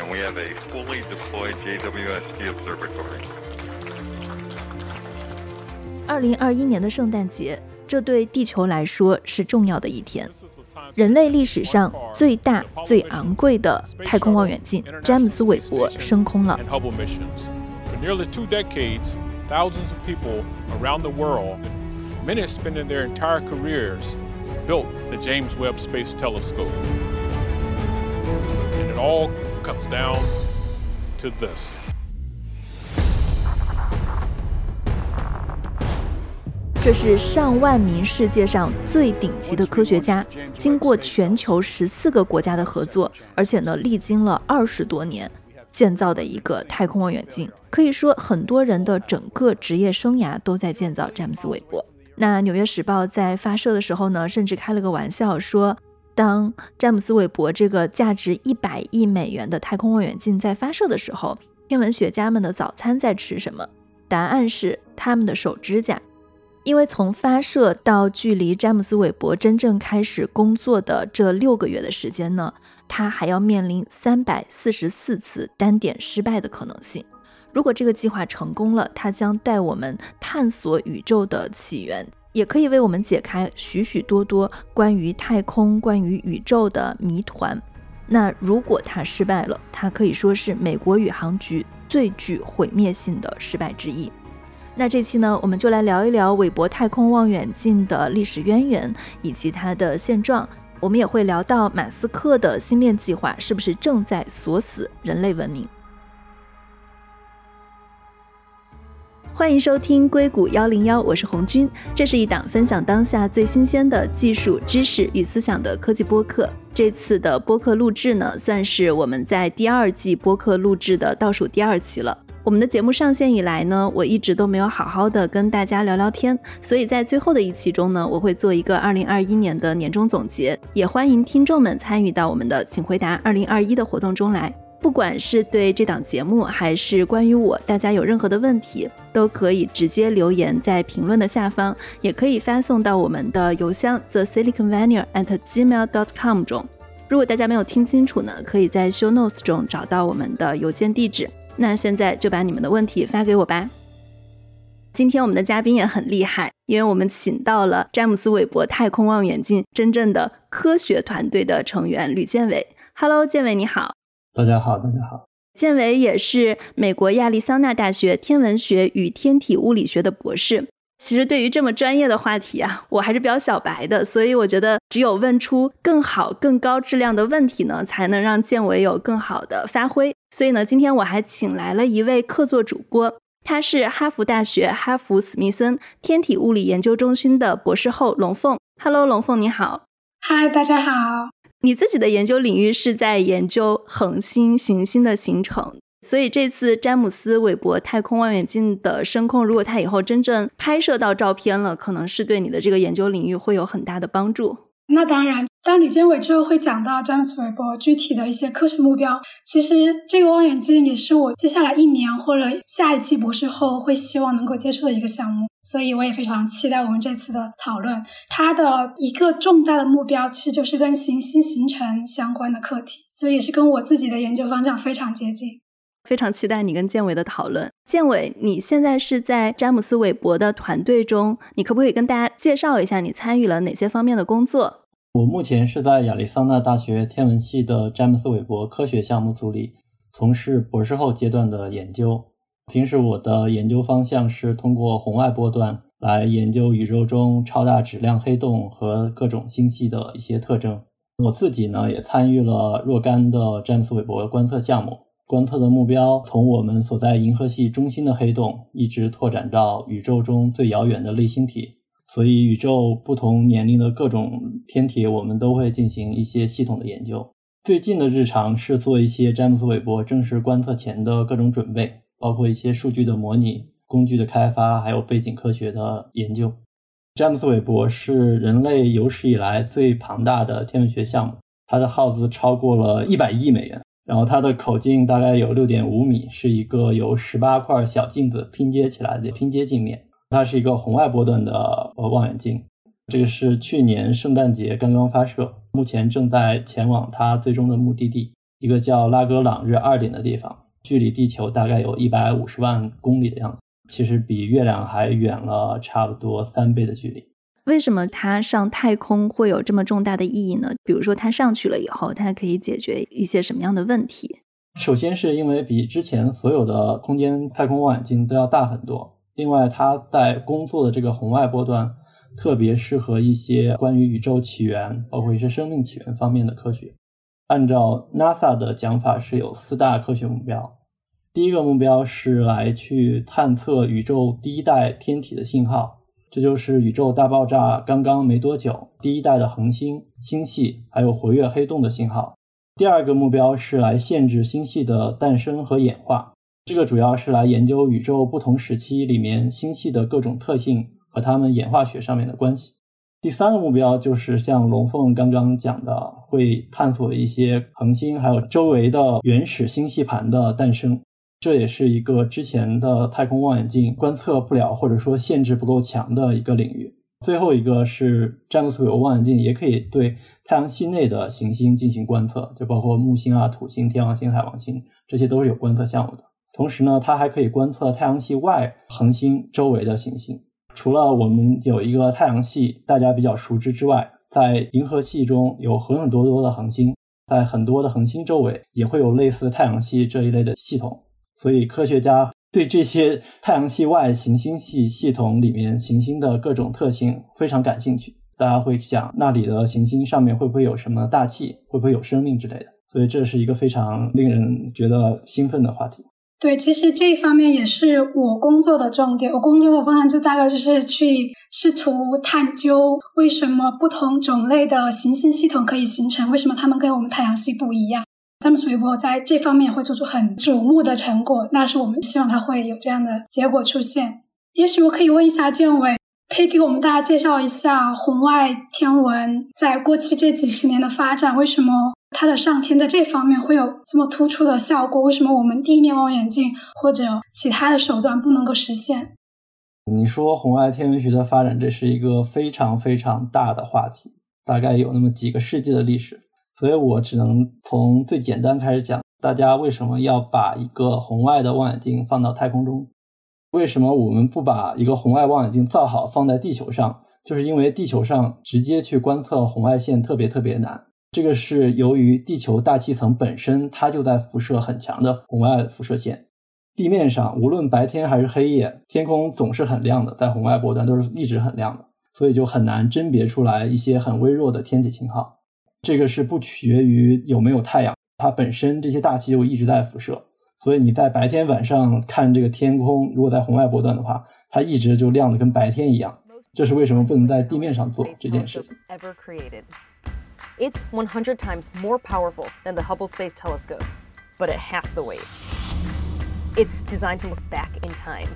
and we have a fully deployed JWST observatory. 二零二一年的圣诞节，这对地球来说是重要的一天。人类历史上最大、最昂贵的太空望远镜——詹姆斯·韦伯升空了。 and Hubble missions. For nearly two decades, thousands of people around the world, many spending their entire careers, built the James Webb Space Telescope. And it all comes down to this. 这是上万名世界上最顶级的科学家，经过全球十四个国家的合作，而且呢，历经了二十多年建造的一个太空望远镜。可以说，很多人的整个职业生涯都在建造詹姆斯·韦伯。那《纽约时报》在发射的时候呢，甚至开了个玩笑说，当詹姆斯·韦伯这个价值一百亿美元的太空望远镜在发射的时候，天文学家们的早餐在吃什么？答案是他们的手指甲。因为从发射到距离詹姆斯·韦伯真正开始工作的这六个月的时间呢，他还要面临三百四十四次单点失败的可能性。如果这个计划成功了，它将带我们探索宇宙的起源，也可以为我们解开许许多多关于太空、关于宇宙的谜团。那如果它失败了，它可以说是美国宇航局最具毁灭性的失败之一。那这期呢，我们就来聊一聊韦伯太空望远镜的历史渊源以及它的现状。我们也会聊到马斯克的星链计划是不是正在锁死人类文明。欢迎收听硅谷幺零幺，我是红军。这是一档分享当下最新鲜的技术知识与思想的科技播客。这次的播客录制呢，算是我们在第二季播客录制的倒数第二期了。我们的节目上线以来呢，我一直都没有好好的跟大家聊聊天，所以在最后的一期中呢，我会做一个二零二一年的年终总结，也欢迎听众们参与到我们的“请回答二零二一”的活动中来。不管是对这档节目，还是关于我，大家有任何的问题，都可以直接留言在评论的下方，也可以发送到我们的邮箱 the silicon valley at gmail dot com 中。如果大家没有听清楚呢，可以在 show notes 中找到我们的邮件地址。那现在就把你们的问题发给我吧。今天我们的嘉宾也很厉害，因为我们请到了詹姆斯·韦伯太空望远镜真正的科学团队的成员吕建伟。Hello，建伟你好。大家好，大家好。建伟也是美国亚利桑那大学天文学与天体物理学的博士。其实对于这么专业的话题啊，我还是比较小白的，所以我觉得只有问出更好、更高质量的问题呢，才能让建伟有更好的发挥。所以呢，今天我还请来了一位客座主播，他是哈佛大学哈佛史密森天体物理研究中心的博士后龙凤。Hello，龙凤你好。嗨，大家好。你自己的研究领域是在研究恒星、行星的形成，所以这次詹姆斯·韦伯太空望远镜的升空，如果它以后真正拍摄到照片了，可能是对你的这个研究领域会有很大的帮助。那当然，当李建伟之后会讲到詹姆斯·韦伯具体的一些科学目标。其实这个望远镜也是我接下来一年或者下一期博士后会希望能够接触的一个项目，所以我也非常期待我们这次的讨论。它的一个重大的目标其实就是跟行星形成相关的课题，所以也是跟我自己的研究方向非常接近。非常期待你跟建伟的讨论。建伟，你现在是在詹姆斯·韦伯的团队中，你可不可以跟大家介绍一下你参与了哪些方面的工作？我目前是在亚利桑那大学天文系的詹姆斯·韦伯科学项目组里从事博士后阶段的研究。平时我的研究方向是通过红外波段来研究宇宙中超大质量黑洞和各种星系的一些特征。我自己呢也参与了若干的詹姆斯·韦伯观测项目，观测的目标从我们所在银河系中心的黑洞，一直拓展到宇宙中最遥远的类星体。所以，宇宙不同年龄的各种天体，我们都会进行一些系统的研究。最近的日常是做一些詹姆斯·韦伯正式观测前的各种准备，包括一些数据的模拟、工具的开发，还有背景科学的研究。詹姆斯·韦伯是人类有史以来最庞大的天文学项目，它的耗资超过了一百亿美元，然后它的口径大概有六点五米，是一个由十八块小镜子拼接起来的拼接镜面。它是一个红外波段的呃望远镜，这个是去年圣诞节刚刚发射，目前正在前往它最终的目的地。一个叫拉格朗日二点的地方，距离地球大概有一百五十万公里的样子，其实比月亮还远了差不多三倍的距离。为什么它上太空会有这么重大的意义呢？比如说，它上去了以后，它可以解决一些什么样的问题？首先是因为比之前所有的空间太空望远镜都要大很多，另外它在工作的这个红外波段特别适合一些关于宇宙起源，包括一些生命起源方面的科学。按照 NASA 的讲法，是有四大科学目标。第一个目标是来去探测宇宙第一代天体的信号。这就是宇宙大爆炸刚刚没多久，第一代的恒星、星系还有活跃黑洞的信号。第二个目标是来限制星系的诞生和演化，这个主要是来研究宇宙不同时期里面星系的各种特性和它们演化学上面的关系。第三个目标就是像龙凤刚刚讲的，会探索一些恒星还有周围的原始星系盘的诞生。这也是一个之前的太空望远镜观测不了，或者说限制不够强的一个领域。最后一个是詹姆斯韦伯望远镜也可以对太阳系内的行星进行观测，就包括木星啊、土星、天王星、海王星，这些都是有观测项目的。同时呢，它还可以观测太阳系外恒星周围的行星。除了我们有一个太阳系大家比较熟知之外，在银河系中有很很多多的恒星，在很多的恒星周围也会有类似太阳系这一类的系统。所以，科学家对这些太阳系外行星系系统里面行星的各种特性非常感兴趣。大家会想，那里的行星上面会不会有什么大气，会不会有生命之类的？所以，这是一个非常令人觉得兴奋的话题。对，其实这一方面也是我工作的重点。我工作的方向就大概就是去试图探究为什么不同种类的行星系统可以形成，为什么它们跟我们太阳系不一样。詹姆斯·韦伯在这方面会做出很瞩目的成果，那是我们希望他会有这样的结果出现。也许我可以问一下建伟，可以给我们大家介绍一下红外天文在过去这几十年的发展，为什么它的上天在这方面会有这么突出的效果？为什么我们地面望远镜或者其他的手段不能够实现？你说红外天文学的发展，这是一个非常非常大的话题，大概有那么几个世纪的历史。所以我只能从最简单开始讲，大家为什么要把一个红外的望远镜放到太空中？为什么我们不把一个红外望远镜造好放在地球上？就是因为地球上直接去观测红外线特别特别难。这个是由于地球大气层本身它就在辐射很强的红外辐射线，地面上无论白天还是黑夜，天空总是很亮的，在红外波段都是一直很亮的，所以就很难甄别出来一些很微弱的天体信号。这个是不取决于有没有太阳，它本身这些大气就一直在辐射，所以你在白天晚上看这个天空，如果在红外波段的话，它一直就亮的跟白天一样。这是为什么不能在地面上做这件事情？It's 100 times more powerful than the Hubble Space Telescope, but at half the weight. It's designed to look back in time.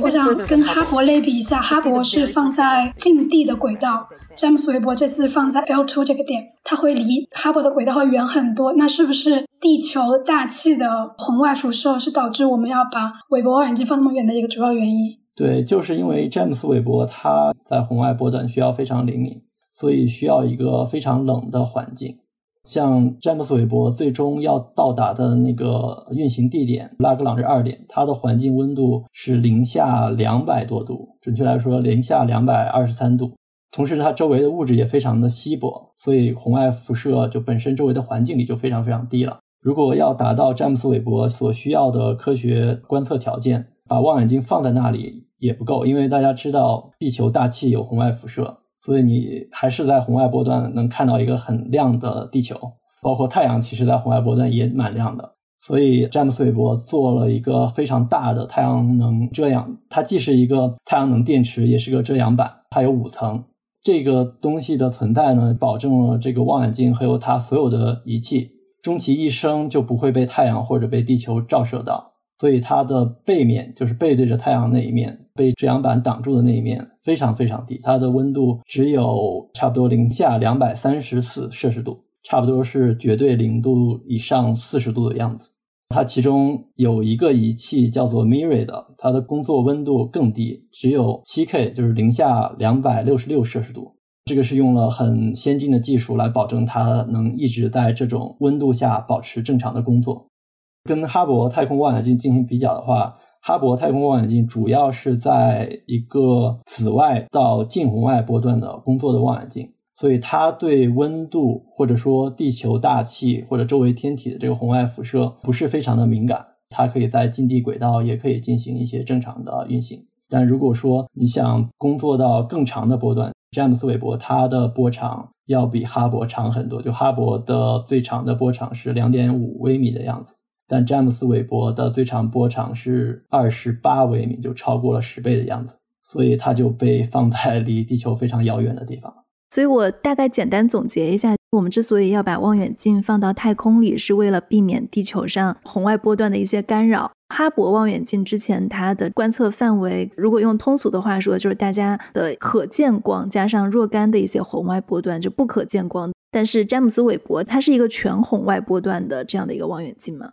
我想跟哈勃类比一下，哈勃是放在近地的轨道。詹姆斯·韦伯这次放在 L2 这个点，它会离哈勃的轨道会远很多。那是不是地球大气的红外辐射是导致我们要把韦伯望远镜放那么远的一个主要原因？对，就是因为詹姆斯·韦伯他在红外波段需要非常灵敏，所以需要一个非常冷的环境。像詹姆斯·韦伯最终要到达的那个运行地点拉格朗日二点，它的环境温度是零下两百多度，准确来说零下两百二十三度。同时，它周围的物质也非常的稀薄，所以红外辐射就本身周围的环境里就非常非常低了。如果要达到詹姆斯·韦伯所需要的科学观测条件，把望远镜放在那里也不够，因为大家知道地球大气有红外辐射，所以你还是在红外波段能看到一个很亮的地球，包括太阳，其实在红外波段也蛮亮的。所以詹姆斯·韦伯做了一个非常大的太阳能遮阳，它既是一个太阳能电池，也是个遮阳板，它有五层。这个东西的存在呢，保证了这个望远镜还有它所有的仪器，终其一生就不会被太阳或者被地球照射到。所以它的背面就是背对着太阳那一面，被遮阳板挡住的那一面非常非常低，它的温度只有差不多零下两百三十四摄氏度，差不多是绝对零度以上四十度的样子。它其中有一个仪器叫做 Miri 的，它的工作温度更低，只有七 K，就是零下两百六十六摄氏度。这个是用了很先进的技术来保证它能一直在这种温度下保持正常的工作。跟哈勃太空望远镜进行比较的话，哈勃太空望远镜主要是在一个紫外到近红外波段的工作的望远镜，所以它对温度或者说地球大气或者周围天体的这个红外辐射不是非常的敏感，它可以在近地轨道也可以进行一些正常的运行。但如果说你想工作到更长的波段，詹姆斯韦伯它的波长要比哈勃长很多，就哈勃的最长的波长是两点五微米的样子，但詹姆斯韦伯的最长波长是二十八微米，就超过了十倍的样子，所以它就被放在离地球非常遥远的地方。所以我大概简单总结一下，我们之所以要把望远镜放到太空里，是为了避免地球上红外波段的一些干扰。哈勃望远镜之前它的观测范围，如果用通俗的话说，就是大家的可见光加上若干的一些红外波段，就不可见光。但是詹姆斯韦伯它是一个全红外波段的这样的一个望远镜吗？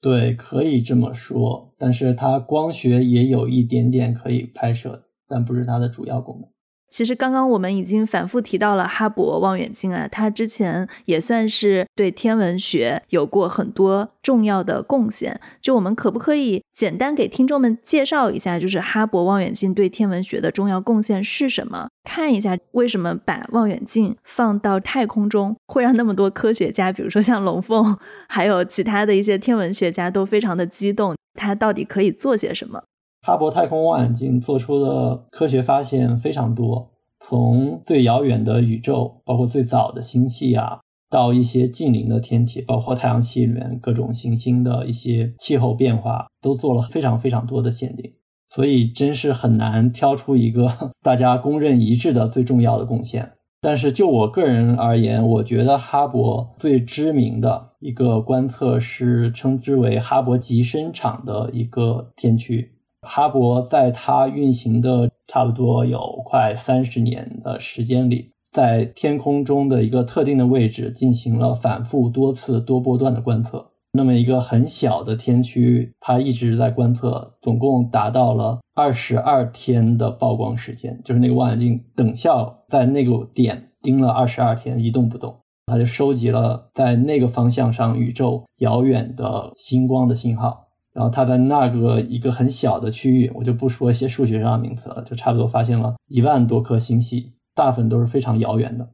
对，可以这么说。但是它光学也有一点点可以拍摄，但不是它的主要功能。其实刚刚我们已经反复提到了哈勃望远镜啊，它之前也算是对天文学有过很多重要的贡献。就我们可不可以简单给听众们介绍一下，就是哈勃望远镜对天文学的重要贡献是什么？看一下为什么把望远镜放到太空中会让那么多科学家，比如说像龙凤，还有其他的一些天文学家都非常的激动。它到底可以做些什么？哈勃太空望远镜做出的科学发现非常多，从最遥远的宇宙，包括最早的星系啊，到一些近邻的天体，包括太阳系里面各种行星的一些气候变化，都做了非常非常多的限定。所以真是很难挑出一个 大家公认一致的最重要的贡献。但是就我个人而言，我觉得哈勃最知名的一个观测是称之为哈勃极深场的一个天区。哈勃在它运行的差不多有快三十年的时间里，在天空中的一个特定的位置进行了反复多次多波段的观测。那么一个很小的天区，它一直在观测，总共达到了二十二天的曝光时间，就是那个望远镜等效在那个点盯了二十二天一动不动，它就收集了在那个方向上宇宙遥远的星光的信号。然后他在那个一个很小的区域，我就不说一些数学上的名词了，就差不多发现了一万多颗星系，大部分都是非常遥远的。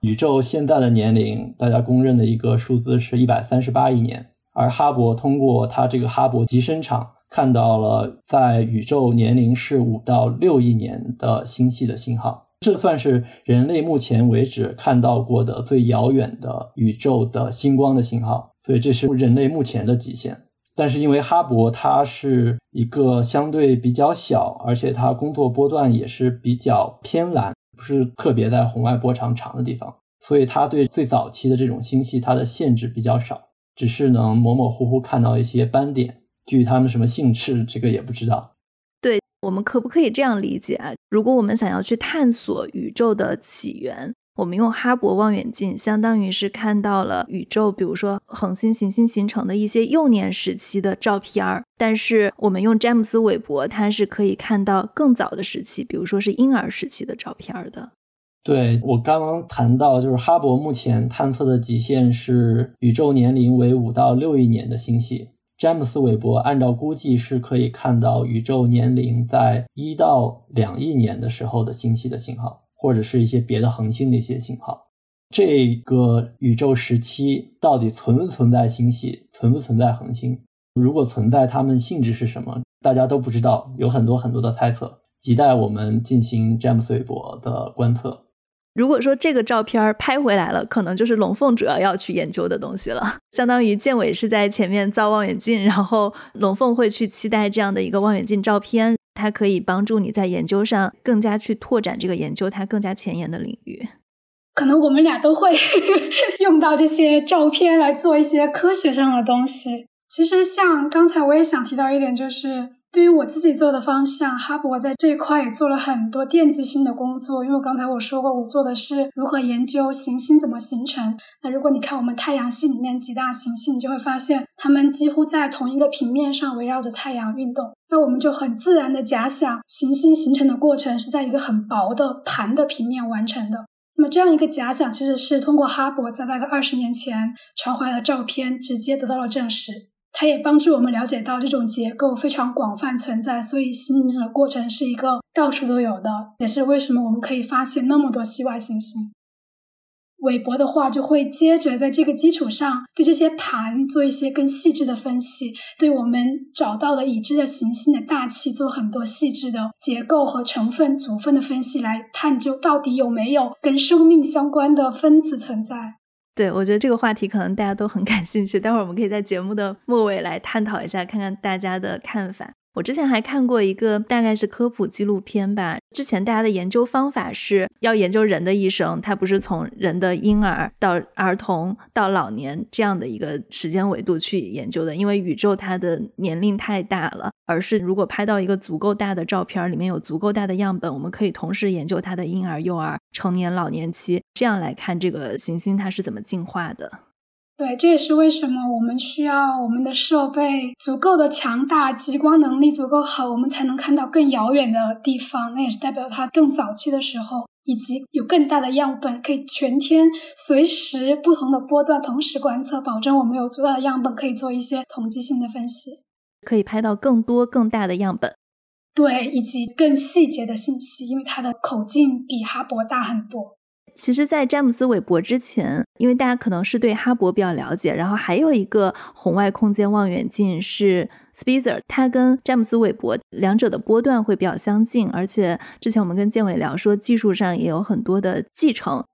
宇宙现在的年龄，大家公认的一个数字是一百三十八亿年，而哈勃通过它这个哈勃极深场看到了在宇宙年龄是五到六亿年的星系的信号，这算是人类目前为止看到过的最遥远的宇宙的星光的信号，所以这是人类目前的极限。但是因为哈勃它是一个相对比较小，而且它工作波段也是比较偏蓝，不是特别在红外波长长的地方，所以它对最早期的这种星系它的限制比较少，只是能模模糊糊看到一些斑点，至于它们什么性质，这个也不知道。对我们可不可以这样理解啊？如果我们想要去探索宇宙的起源？我们用哈勃望远镜，相当于是看到了宇宙，比如说恒星、行星形成的一些幼年时期的照片儿。但是我们用詹姆斯韦伯，它是可以看到更早的时期，比如说是婴儿时期的照片儿的。对我刚刚谈到，就是哈勃目前探测的极限是宇宙年龄为五到六亿年的星系，詹姆斯韦伯按照估计是可以看到宇宙年龄在一到两亿年的时候的星系的信号。或者是一些别的恒星的一些信号，这个宇宙时期到底存不存在星系，存不存在恒星？如果存在，它们性质是什么？大家都不知道，有很多很多的猜测，亟待我们进行詹姆斯韦伯的观测。如果说这个照片拍回来了，可能就是龙凤主要要去研究的东西了。相当于建伟是在前面造望远镜，然后龙凤会去期待这样的一个望远镜照片。它可以帮助你在研究上更加去拓展这个研究它更加前沿的领域。可能我们俩都会 用到这些照片来做一些科学上的东西。其实像刚才我也想提到一点，就是。对于我自己做的方向，哈勃在这一块也做了很多奠基性的工作。因为刚才我说过，我做的是如何研究行星怎么形成。那如果你看我们太阳系里面几大行星，你就会发现它们几乎在同一个平面上围绕着太阳运动。那我们就很自然的假想，行星形成的过程是在一个很薄的盘的平面完成的。那么这样一个假想，其实是通过哈勃在大概二十年前传回来的照片直接得到了证实。它也帮助我们了解到这种结构非常广泛存在，所以新形成的过程是一个到处都有的，也是为什么我们可以发现那么多系外行星。韦伯的话就会接着在这个基础上对这些盘做一些更细致的分析，对我们找到的已知的行星的大气做很多细致的结构和成分组分的分析，来探究到底有没有跟生命相关的分子存在。对，我觉得这个话题可能大家都很感兴趣，待会儿我们可以在节目的末尾来探讨一下，看看大家的看法。我之前还看过一个大概是科普纪录片吧。之前大家的研究方法是要研究人的一生，它不是从人的婴儿到儿童到老年这样的一个时间维度去研究的，因为宇宙它的年龄太大了。而是如果拍到一个足够大的照片，里面有足够大的样本，我们可以同时研究它的婴儿、幼儿、成年、老年期，这样来看这个行星它是怎么进化的。对，这也是为什么我们需要我们的设备足够的强大，极光能力足够好，我们才能看到更遥远的地方。那也是代表它更早期的时候，以及有更大的样本，可以全天随时不同的波段同时观测，保证我们有足够的样本可以做一些统计性的分析，可以拍到更多更大的样本。对，以及更细节的信息，因为它的口径比哈勃大很多。其实，在詹姆斯·韦伯之前，因为大家可能是对哈勃比较了解，然后还有一个红外空间望远镜是 Spitzer，它跟詹姆斯·韦伯两者的波段会比较相近，而且之前我们跟建伟聊说，技术上也有很多的继承。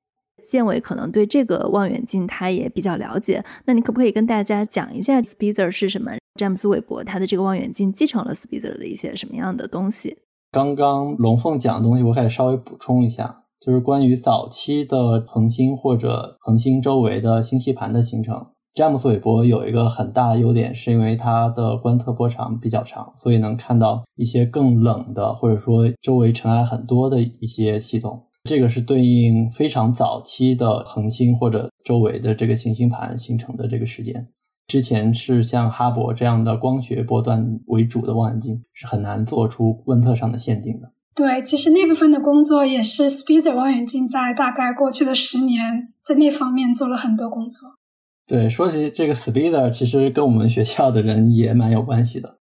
建伟可能对这个望远镜他也比较了解，那你可不可以跟大家讲一下 Spitzer 是什么？詹姆斯·韦伯他的这个望远镜继承了 Spitzer 的一些什么样的东西？刚刚龙凤讲的东西，我可以稍微补充一下。就是关于早期的恒星或者恒星周围的星系盘的形成，詹姆斯韦伯有一个很大的优点，是因为它的观测波长比较长，所以能看到一些更冷的或者说周围尘埃很多的一些系统。这个是对应非常早期的恒星或者周围的这个行星盘形成的这个时间。之前是像哈勃这样的光学波段为主的望远镜是很难做出观测上的限定的。对，其实那部分的工作也是 Spitzer 望远镜在大概过去的十年在那方面做了很多工作。对，说起这个 Spitzer，其实跟我们学校的人也蛮有关系的。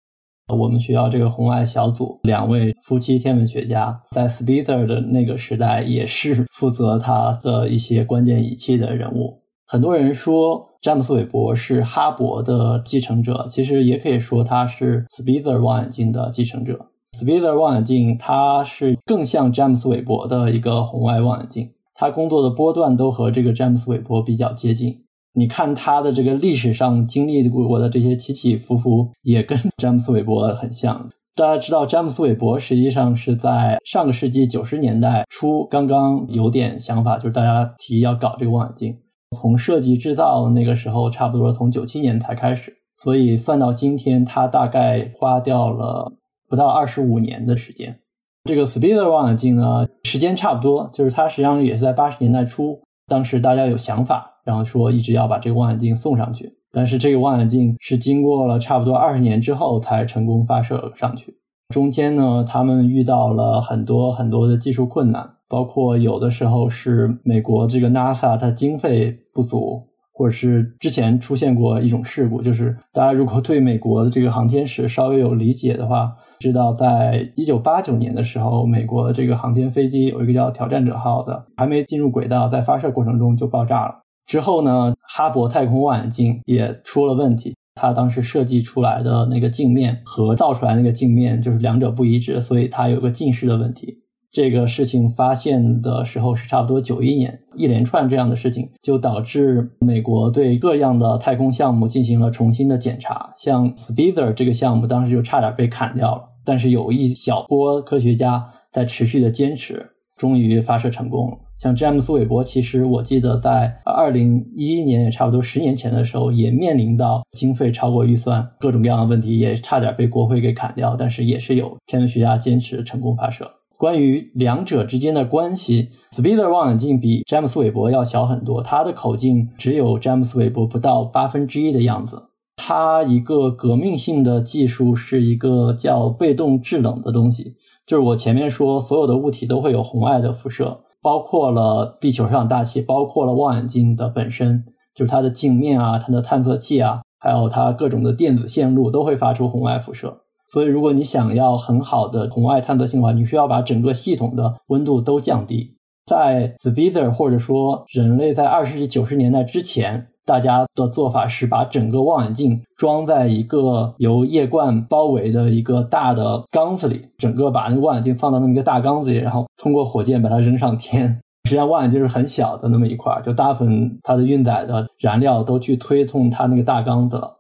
我们学校这个红外小组两位夫妻天文学家，在 Spitzer 的那个时代也是负责他的一些关键仪器的人物。很多人说詹姆斯韦伯是哈勃的继承者，其实也可以说他是 Spitzer 望远镜的继承者。Spitzer 望远镜，它是更像詹姆斯韦伯的一个红外望远镜，它工作的波段都和这个詹姆斯韦伯比较接近。你看它的这个历史上经历过的这些起起伏伏，也跟詹姆斯韦伯很像。大家知道，詹姆斯韦伯实际上是在上个世纪九十年代初刚刚有点想法，就是大家提要搞这个望远镜。从设计制造那个时候，差不多从九七年才开始，所以算到今天，它大概花掉了。不到二十五年的时间，这个 Speeder 望远镜呢，时间差不多，就是它实际上也是在八十年代初，当时大家有想法，然后说一直要把这个望远镜送上去，但是这个望远镜是经过了差不多二十年之后才成功发射上去，中间呢，他们遇到了很多很多的技术困难，包括有的时候是美国这个 NASA 它经费不足。或者是之前出现过一种事故，就是大家如果对美国的这个航天史稍微有理解的话，知道在一九八九年的时候，美国的这个航天飞机有一个叫挑战者号的，还没进入轨道，在发射过程中就爆炸了。之后呢，哈勃太空望远镜也出了问题，它当时设计出来的那个镜面和造出来那个镜面就是两者不一致，所以它有个近视的问题。这个事情发现的时候是差不多九一年，一连串这样的事情就导致美国对各样的太空项目进行了重新的检查。像 Spitzer 这个项目当时就差点被砍掉了，但是有一小波科学家在持续的坚持，终于发射成功了。像詹姆斯韦伯，其实我记得在二零一一年，也差不多十年前的时候，也面临到经费超过预算，各种各样的问题，也差点被国会给砍掉，但是也是有天文学家坚持成功发射。关于两者之间的关系，Spitzer 望远镜比詹姆斯韦伯要小很多，它的口径只有詹姆斯韦伯不到八分之一的样子。它一个革命性的技术是一个叫被动制冷的东西，就是我前面说所有的物体都会有红外的辐射，包括了地球上大气，包括了望远镜的本身，就是它的镜面啊、它的探测器啊，还有它各种的电子线路都会发出红外辐射。所以，如果你想要很好的红外探测性的话，你需要把整个系统的温度都降低。在 Spitzer 或者说人类在二十世纪九十年代之前，大家的做法是把整个望远镜装在一个由液罐包围的一个大的缸子里，整个把那个望远镜放到那么一个大缸子里，然后通过火箭把它扔上天。实际上，望远镜是很小的那么一块，就大部分它的运载的燃料都去推动它那个大缸子了。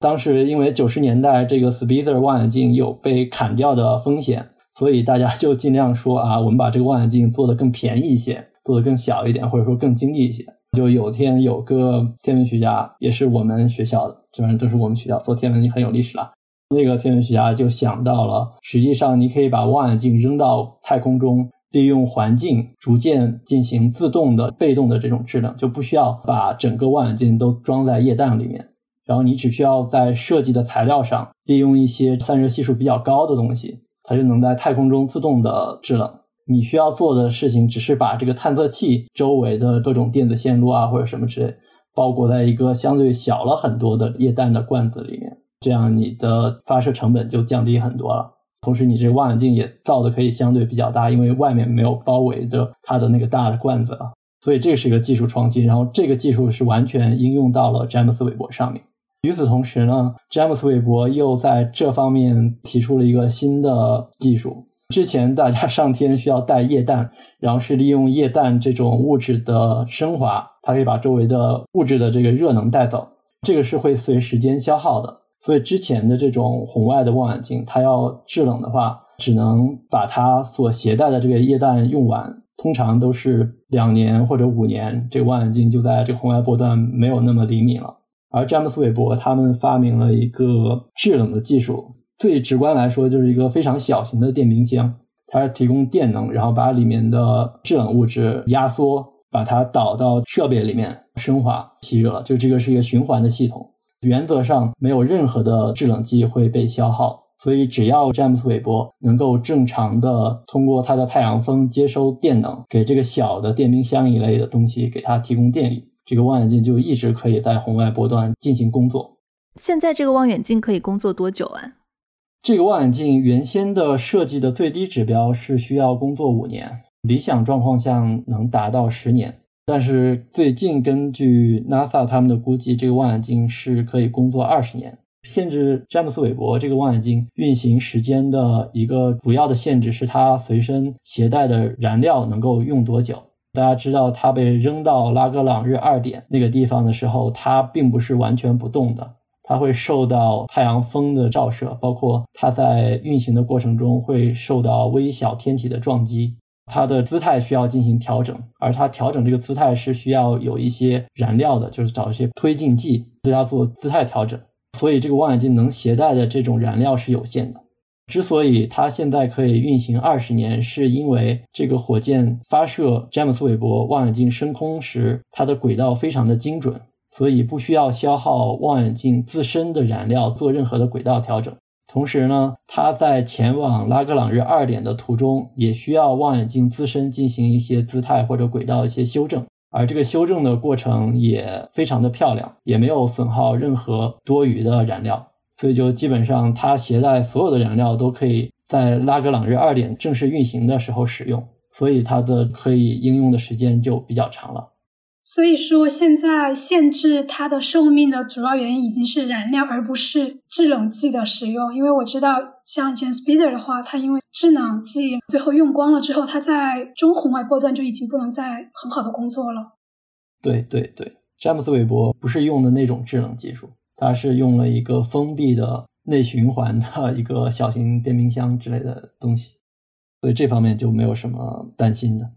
当时因为九十年代这个 Spitzer 望远镜有被砍掉的风险，所以大家就尽量说啊，我们把这个望远镜做得更便宜一些，做得更小一点，或者说更精密一些。就有天有个天文学家，也是我们学校的，基本上都是我们学校做天文很有历史了。那个天文学家就想到了，实际上你可以把望远镜扔到太空中，利用环境逐渐进行自动的、被动的这种制冷，就不需要把整个望远镜都装在液氮里面。然后你只需要在设计的材料上利用一些散热系数比较高的东西，它就能在太空中自动的制冷。你需要做的事情只是把这个探测器周围的各种电子线路啊或者什么之类包裹在一个相对小了很多的液氮的罐子里面，这样你的发射成本就降低很多了。同时，你这个望远镜也造的可以相对比较大，因为外面没有包围着它的那个大的罐子了。所以这是一个技术创新。然后这个技术是完全应用到了詹姆斯韦伯上面。与此同时呢，詹姆斯韦伯又在这方面提出了一个新的技术。之前大家上天需要带液氮，然后是利用液氮这种物质的升华，它可以把周围的物质的这个热能带走。这个是会随时间消耗的。所以之前的这种红外的望远镜，它要制冷的话，只能把它所携带的这个液氮用完，通常都是两年或者五年，这个望远镜就在这个红外波段没有那么灵敏了。而詹姆斯韦伯他们发明了一个制冷的技术，最直观来说就是一个非常小型的电冰箱，它提供电能，然后把里面的制冷物质压缩，把它导到设备里面升华吸热，就这个是一个循环的系统，原则上没有任何的制冷剂会被消耗，所以只要詹姆斯韦伯能够正常的通过它的太阳风接收电能，给这个小的电冰箱一类的东西给它提供电力。这个望远镜就一直可以在红外波段进行工作。现在这个望远镜可以工作多久啊？这个望远镜原先的设计的最低指标是需要工作五年，理想状况下能达到十年。但是最近根据 NASA 他们的估计，这个望远镜是可以工作二十年。限制詹姆斯韦伯这个望远镜运行时间的一个主要的限制是它随身携带的燃料能够用多久。大家知道，它被扔到拉格朗日二点那个地方的时候，它并不是完全不动的，它会受到太阳风的照射，包括它在运行的过程中会受到微小天体的撞击，它的姿态需要进行调整，而它调整这个姿态是需要有一些燃料的，就是找一些推进剂对它做姿态调整，所以这个望远镜能携带的这种燃料是有限的。之所以它现在可以运行二十年，是因为这个火箭发射詹姆斯韦伯望远镜升空时，它的轨道非常的精准，所以不需要消耗望远镜自身的燃料做任何的轨道调整。同时呢，它在前往拉格朗日二点的途中，也需要望远镜自身进行一些姿态或者轨道一些修正，而这个修正的过程也非常的漂亮，也没有损耗任何多余的燃料。所以就基本上，它携带所有的燃料都可以在拉格朗日二点正式运行的时候使用，所以它的可以应用的时间就比较长了。所以说，现在限制它的寿命的主要原因已经是燃料，而不是制冷剂的使用。因为我知道，像以前 Speeder 的话，它因为制冷剂最后用光了之后，它在中红外波段就已经不能再很好的工作了。对对对，詹姆斯韦伯不是用的那种制冷技术。它是用了一个封闭的内循环的一个小型电冰箱之类的东西，所以这方面就没有什么担心的。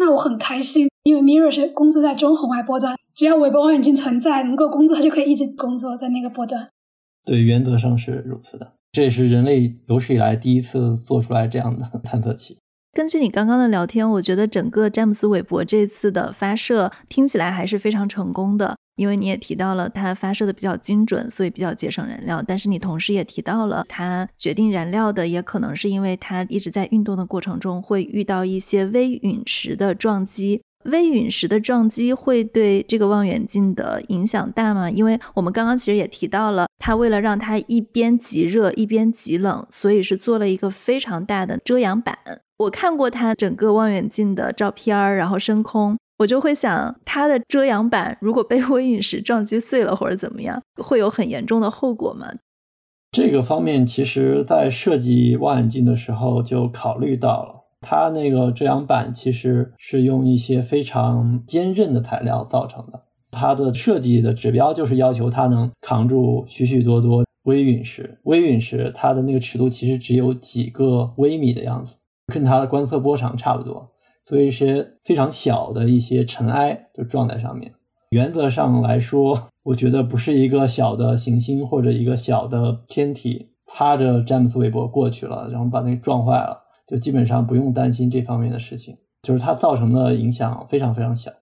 那我很开心，因为 Mirror 是工作在中红外波段，只要韦伯望远镜存在，能够工作，它就可以一直工作在那个波段。对，原则上是如此的。这也是人类有史以来第一次做出来这样的探测器。根据你刚刚的聊天，我觉得整个詹姆斯韦伯这次的发射听起来还是非常成功的。因为你也提到了它发射的比较精准，所以比较节省燃料。但是你同时也提到了，它决定燃料的也可能是因为它一直在运动的过程中会遇到一些微陨石的撞击。微陨石的撞击会对这个望远镜的影响大吗？因为我们刚刚其实也提到了，它为了让它一边极热一边极冷，所以是做了一个非常大的遮阳板。我看过它整个望远镜的照片儿，然后升空。我就会想，它的遮阳板如果被微陨石撞击碎了或者怎么样，会有很严重的后果吗？这个方面，其实在设计望远镜的时候就考虑到了。它那个遮阳板其实是用一些非常坚韧的材料造成的。它的设计的指标就是要求它能扛住许许多多微陨石。微陨石它的那个尺度其实只有几个微米的样子，跟它的观测波长差不多。所以一些非常小的一些尘埃就撞在上面。原则上来说，我觉得不是一个小的行星或者一个小的天体擦着詹姆斯韦伯过去了，然后把那个撞坏了，就基本上不用担心这方面的事情。就是它造成的影响非常非常小。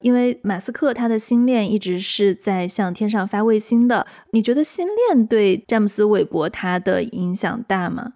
因为马斯克他的星链一直是在向天上发卫星的，你觉得星链对詹姆斯韦伯他的影响大吗？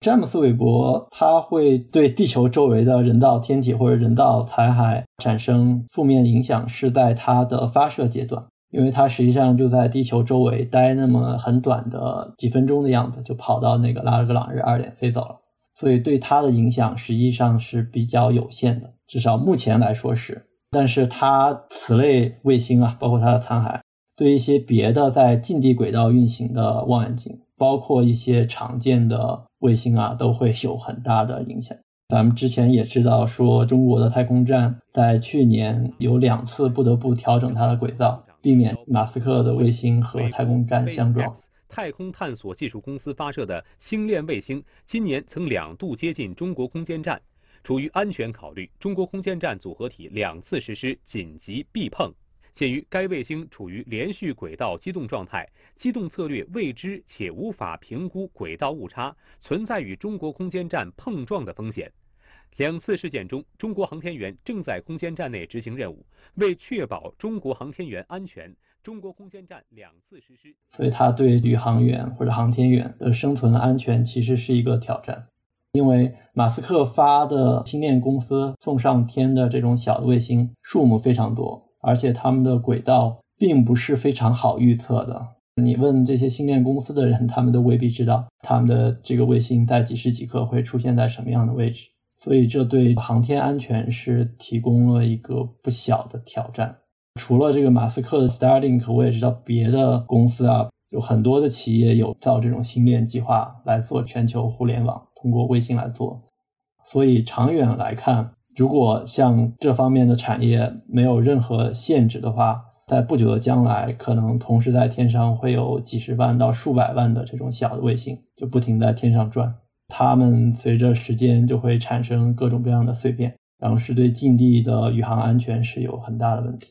詹姆斯·韦伯，他会对地球周围的人造天体或者人造残骸产生负面影响，是在它的发射阶段，因为它实际上就在地球周围待那么很短的几分钟的样子，就跑到那个拉格朗日二点飞走了，所以对它的影响实际上是比较有限的，至少目前来说是。但是它此类卫星啊，包括它的残骸，对一些别的在近地轨道运行的望远镜。包括一些常见的卫星啊，都会有很大的影响。咱们之前也知道，说中国的太空站在去年有两次不得不调整它的轨道，避免马斯克的卫星和太空站相撞。太空探索技术公司发射的星链卫星，今年曾两度接近中国空间站。出于安全考虑，中国空间站组合体两次实施紧急避碰。鉴于该卫星处于连续轨道机动状态，机动策略未知且无法评估轨道误差，存在与中国空间站碰撞的风险。两次事件中，中国航天员正在空间站内执行任务，为确保中国航天员安全，中国空间站两次实施。所以，它对宇航员或者航天员的生存安全其实是一个挑战，因为马斯克发的星链公司送上天的这种小的卫星数目非常多。而且他们的轨道并不是非常好预测的。你问这些星链公司的人，他们都未必知道他们的这个卫星在几时几刻会出现在什么样的位置。所以，这对航天安全是提供了一个不小的挑战。除了这个马斯克的 Starlink，我也知道别的公司啊，有很多的企业有造这种星链计划来做全球互联网，通过卫星来做。所以，长远来看。如果像这方面的产业没有任何限制的话，在不久的将来，可能同时在天上会有几十万到数百万的这种小的卫星，就不停在天上转。它们随着时间就会产生各种各样的碎片，然后是对近地的宇航安全是有很大的问题。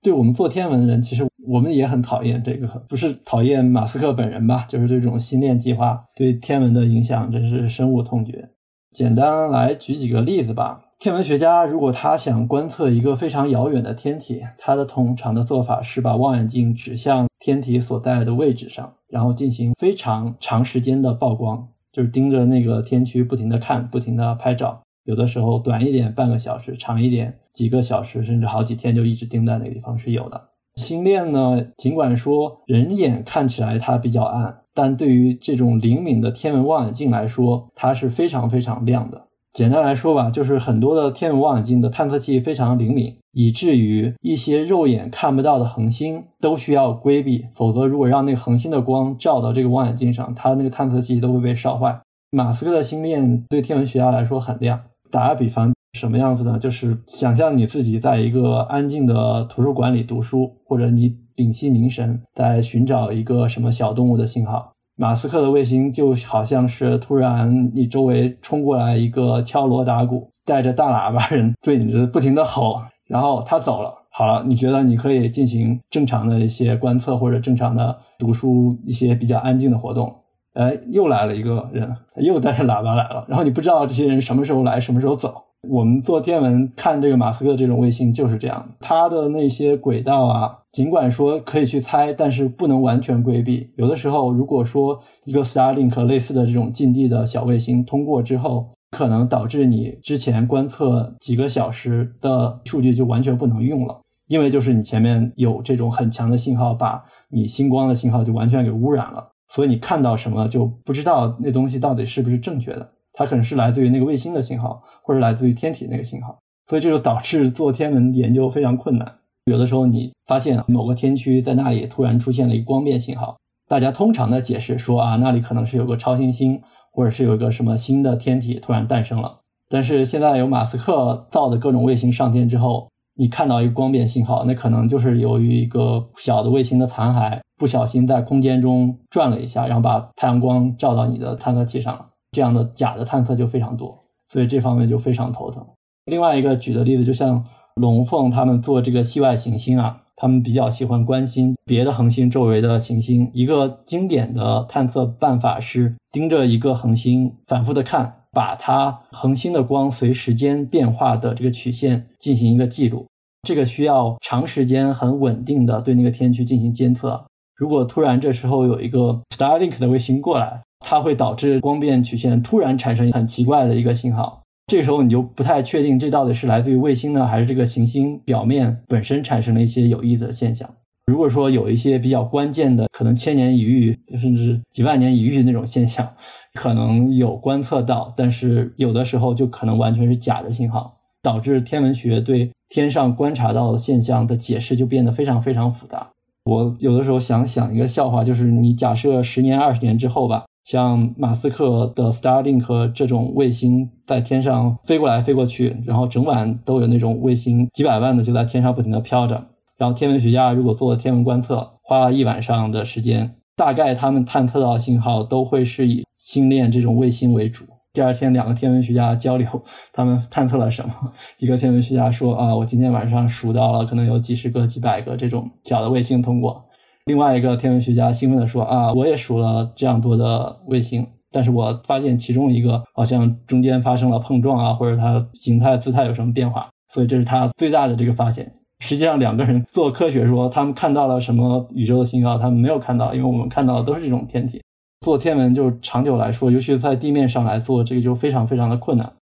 对我们做天文的人，其实我们也很讨厌这个，不是讨厌马斯克本人吧，就是对这种星链计划对天文的影响，真是深恶痛绝。简单来举几个例子吧。天文学家如果他想观测一个非常遥远的天体，他的通常的做法是把望远镜指向天体所在的位置上，然后进行非常长时间的曝光，就是盯着那个天区不停的看，不停的拍照。有的时候短一点半个小时，长一点几个小时，甚至好几天就一直盯在那个地方是有的。星链呢，尽管说人眼看起来它比较暗，但对于这种灵敏的天文望远镜来说，它是非常非常亮的。简单来说吧，就是很多的天文望远镜的探测器非常灵敏，以至于一些肉眼看不到的恒星都需要规避，否则如果让那个恒星的光照到这个望远镜上，它那个探测器都会被烧坏。马斯克的星链对天文学家来说很亮。打个比方，什么样子呢？就是想象你自己在一个安静的图书馆里读书，或者你屏息凝神在寻找一个什么小动物的信号。马斯克的卫星就好像是突然你周围冲过来一个敲锣打鼓、带着大喇叭人对你这不停的吼，然后他走了。好了，你觉得你可以进行正常的一些观测或者正常的读书一些比较安静的活动。哎，又来了一个人，又带着喇叭来了，然后你不知道这些人什么时候来，什么时候走。我们做天文看这个马斯克这种卫星就是这样，它的那些轨道啊，尽管说可以去猜，但是不能完全规避。有的时候，如果说一个 Starlink 类似的这种近地的小卫星通过之后，可能导致你之前观测几个小时的数据就完全不能用了，因为就是你前面有这种很强的信号，把你星光的信号就完全给污染了，所以你看到什么就不知道那东西到底是不是正确的。它可能是来自于那个卫星的信号，或者来自于天体那个信号，所以这就导致做天文研究非常困难。有的时候你发现某个天区在那里突然出现了一个光变信号，大家通常的解释说啊，那里可能是有个超新星，或者是有一个什么新的天体突然诞生了。但是现在有马斯克造的各种卫星上天之后，你看到一个光变信号，那可能就是由于一个小的卫星的残骸不小心在空间中转了一下，然后把太阳光照到你的探测器上了。这样的假的探测就非常多，所以这方面就非常头疼。另外一个举的例子，就像龙凤他们做这个系外行星啊，他们比较喜欢关心别的恒星周围的行星。一个经典的探测办法是盯着一个恒星反复的看，把它恒星的光随时间变化的这个曲线进行一个记录。这个需要长时间很稳定的对那个天区进行监测。如果突然这时候有一个 Starlink 的卫星过来，它会导致光变曲线突然产生很奇怪的一个信号，这时候你就不太确定这到底是来自于卫星呢，还是这个行星表面本身产生了一些有意思的现象。如果说有一些比较关键的，可能千年一遇，甚至几万年一遇的那种现象，可能有观测到，但是有的时候就可能完全是假的信号，导致天文学对天上观察到的现象的解释就变得非常非常复杂。我有的时候想想一个笑话，就是你假设十年、二十年之后吧。像马斯克的 Starlink 这种卫星在天上飞过来飞过去，然后整晚都有那种卫星几百万的就在天上不停的飘着。然后天文学家如果做天文观测，花了一晚上的时间，大概他们探测到的信号都会是以星链这种卫星为主。第二天两个天文学家交流，他们探测了什么？一个天文学家说啊，我今天晚上数到了可能有几十个、几百个这种小的卫星通过。另外一个天文学家兴奋地说：“啊，我也数了这样多的卫星，但是我发现其中一个好像中间发生了碰撞啊，或者它形态姿态有什么变化，所以这是他最大的这个发现。实际上，两个人做科学说他们看到了什么宇宙的信号，他们没有看到，因为我们看到的都是这种天体。做天文就长久来说，尤其是在地面上来做，这个就非常非常的困难。”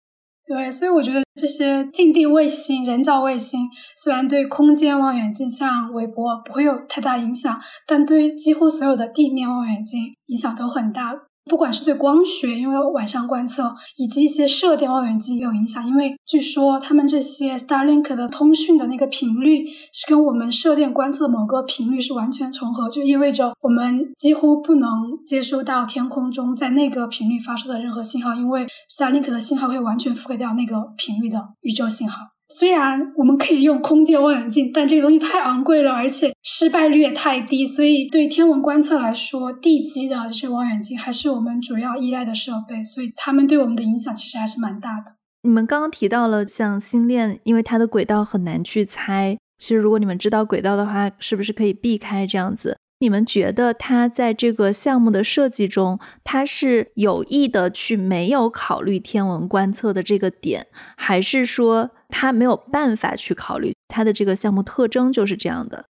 对，所以我觉得这些近地卫星、人造卫星虽然对空间望远镜像韦伯不会有太大影响，但对几乎所有的地面望远镜影响都很大。不管是对光学，因为晚上观测，以及一些射电望远镜也有影响。因为据说他们这些 Starlink 的通讯的那个频率是跟我们射电观测的某个频率是完全重合，就意味着我们几乎不能接收到天空中在那个频率发出的任何信号，因为 Starlink 的信号会完全覆盖掉那个频率的宇宙信号。虽然我们可以用空间望远镜，但这个东西太昂贵了，而且失败率也太低，所以对天文观测来说，地基的这些望远镜还是我们主要依赖的设备，所以它们对我们的影响其实还是蛮大的。你们刚刚提到了像星链，因为它的轨道很难去猜，其实如果你们知道轨道的话，是不是可以避开这样子？你们觉得它在这个项目的设计中，它是有意的去没有考虑天文观测的这个点，还是说他没有办法去考虑它的这个项目特征就是这样的？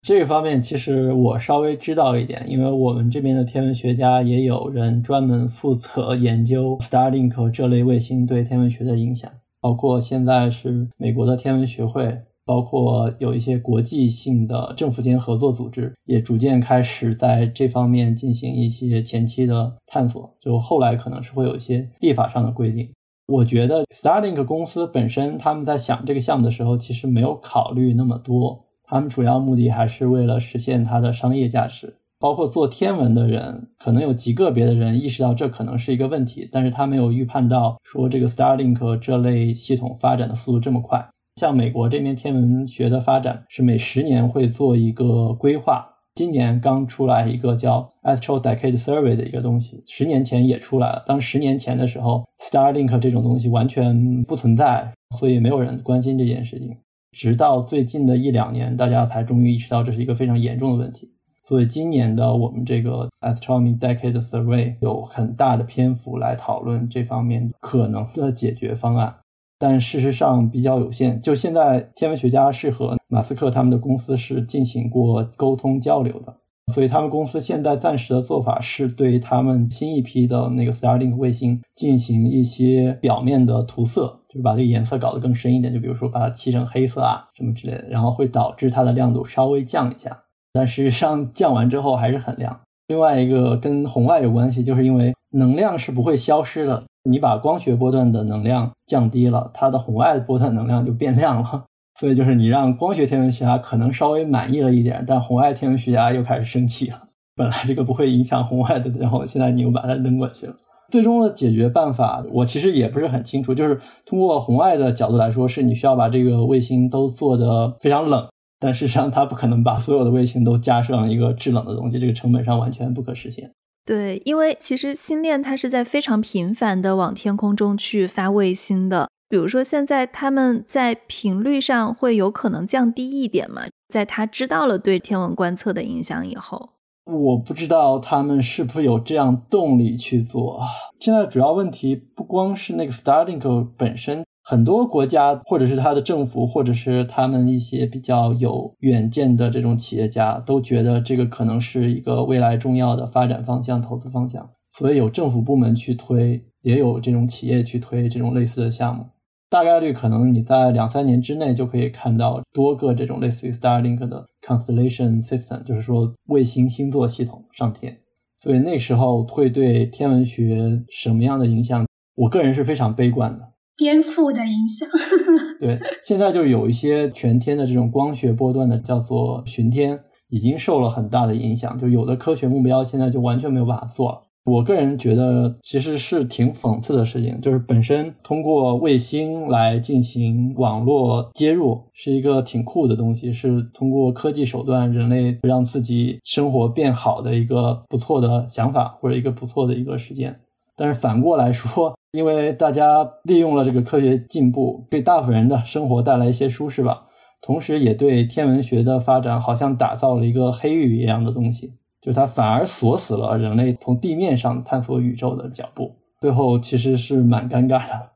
这个方面其实我稍微知道一点，因为我们这边的天文学家也有人专门负责研究 Starlink 这类卫星对天文学的影响，包括现在是美国的天文学会。包括有一些国际性的政府间合作组织，也逐渐开始在这方面进行一些前期的探索。就后来可能是会有一些立法上的规定。我觉得 Starlink 公司本身他们在想这个项目的时候，其实没有考虑那么多。他们主要目的还是为了实现它的商业价值。包括做天文的人，可能有极个别的人意识到这可能是一个问题，但是他没有预判到说这个 Starlink 这类系统发展的速度这么快。像美国这边天文学的发展是每十年会做一个规划，今年刚出来一个叫 Astro Decade Survey 的一个东西，十年前也出来了。当十年前的时候，Starlink 这种东西完全不存在，所以没有人关心这件事情。直到最近的一两年，大家才终于意识到这是一个非常严重的问题。所以今年的我们这个 Astronomy Decade Survey 有很大的篇幅来讨论这方面可能的解决方案。但事实上比较有限。就现在，天文学家是和马斯克他们的公司是进行过沟通交流的，所以他们公司现在暂时的做法是对他们新一批的那个 Starlink 卫星进行一些表面的涂色，就是把这个颜色搞得更深一点，就比如说把它漆成黑色啊什么之类的，然后会导致它的亮度稍微降一下，但事实上降完之后还是很亮。另外一个跟红外有关系，就是因为能量是不会消失的。你把光学波段的能量降低了，它的红外波段能量就变亮了。所以就是你让光学天文学家可能稍微满意了一点，但红外天文学家又开始生气了。本来这个不会影响红外的，然后现在你又把它扔过去了。最终的解决办法，我其实也不是很清楚。就是通过红外的角度来说，是你需要把这个卫星都做得非常冷。但事实上，它不可能把所有的卫星都加上一个制冷的东西，这个成本上完全不可实现。对，因为其实星链它是在非常频繁的往天空中去发卫星的。比如说，现在他们在频率上会有可能降低一点嘛？在他知道了对天文观测的影响以后，我不知道他们是不是有这样动力去做。现在主要问题不光是那个 Starlink 本身。很多国家，或者是他的政府，或者是他们一些比较有远见的这种企业家，都觉得这个可能是一个未来重要的发展方向、投资方向。所以有政府部门去推，也有这种企业去推这种类似的项目。大概率可能你在两三年之内就可以看到多个这种类似于 Starlink 的 constellation system，就是说卫星星座系统上天。所以那时候会对天文学什么样的影响？我个人是非常悲观的。颠覆的影响，对，现在就有一些全天的这种光学波段的叫做巡天，已经受了很大的影响，就有的科学目标现在就完全没有办法做了。我个人觉得其实是挺讽刺的事情，就是本身通过卫星来进行网络接入是一个挺酷的东西，是通过科技手段人类让自己生活变好的一个不错的想法或者一个不错的一个实践。但是反过来说，因为大家利用了这个科学进步，给大部分人的生活带来一些舒适吧，同时也对天文学的发展好像打造了一个黑域一样的东西，就它反而锁死了人类从地面上探索宇宙的脚步，最后其实是蛮尴尬的。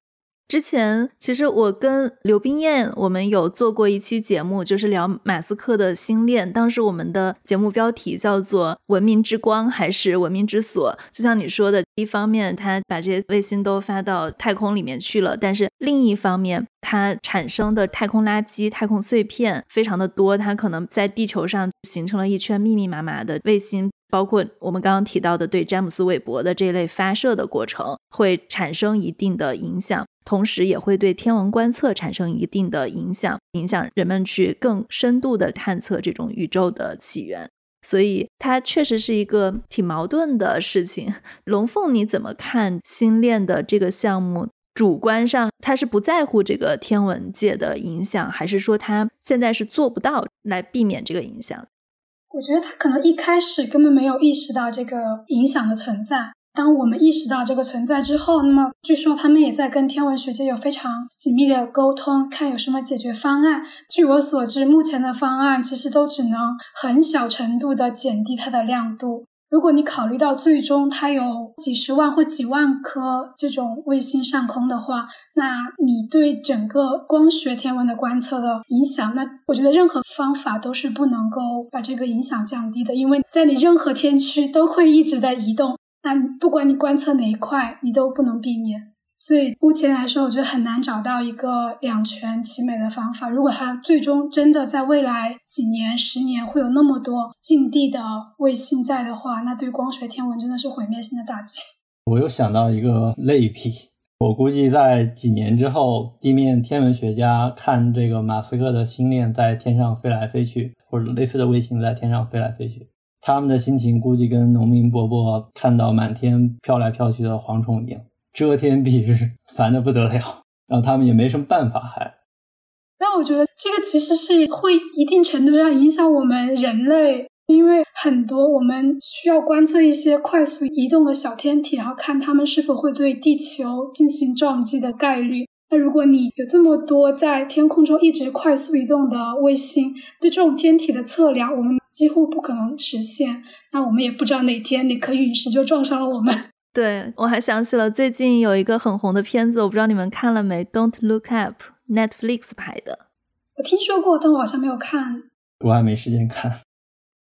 之前其实我跟刘冰燕，我们有做过一期节目，就是聊马斯克的星链。当时我们的节目标题叫做“文明之光还是文明之锁”。就像你说的，一方面他把这些卫星都发到太空里面去了，但是另一方面，它产生的太空垃圾、太空碎片非常的多，它可能在地球上形成了一圈密密麻麻的卫星。包括我们刚刚提到的对詹姆斯韦伯的这一类发射的过程，会产生一定的影响，同时也会对天文观测产生一定的影响，影响人们去更深度的探测这种宇宙的起源。所以它确实是一个挺矛盾的事情。龙凤，你怎么看星链的这个项目？主观上，他是不在乎这个天文界的影响，还是说他现在是做不到来避免这个影响？我觉得他可能一开始根本没有意识到这个影响的存在。当我们意识到这个存在之后，那么据说他们也在跟天文学界有非常紧密的沟通，看有什么解决方案。据我所知，目前的方案其实都只能很小程度的减低它的亮度。如果你考虑到最终它有几十万或几万颗这种卫星上空的话，那你对整个光学天文的观测的影响，那我觉得任何方法都是不能够把这个影响降低的，因为在你任何天区都会一直在移动，那不管你观测哪一块，你都不能避免。所以目前来说，我觉得很难找到一个两全其美的方法。如果它最终真的在未来几年、十年会有那么多近地的卫星在的话，那对光学天文真的是毁灭性的打击。我又想到一个类比，我估计在几年之后，地面天文学家看这个马斯克的星链在天上飞来飞去，或者类似的卫星在天上飞来飞去，他们的心情估计跟农民伯伯看到满天飘来飘去的蝗虫一样。遮天蔽日，烦的不得了，然后他们也没什么办法，还。但我觉得这个其实是会一定程度上影响我们人类，因为很多我们需要观测一些快速移动的小天体，然后看它们是否会对地球进行撞击的概率。那如果你有这么多在天空中一直快速移动的卫星，对这种天体的测量，我们几乎不可能实现。那我们也不知道哪天哪颗陨石就撞上了我们。对，我还想起了最近有一个很红的片子，我不知道你们看了没，《Don't Look Up》，Netflix 拍的。我听说过，但我好像没有看。我还没时间看。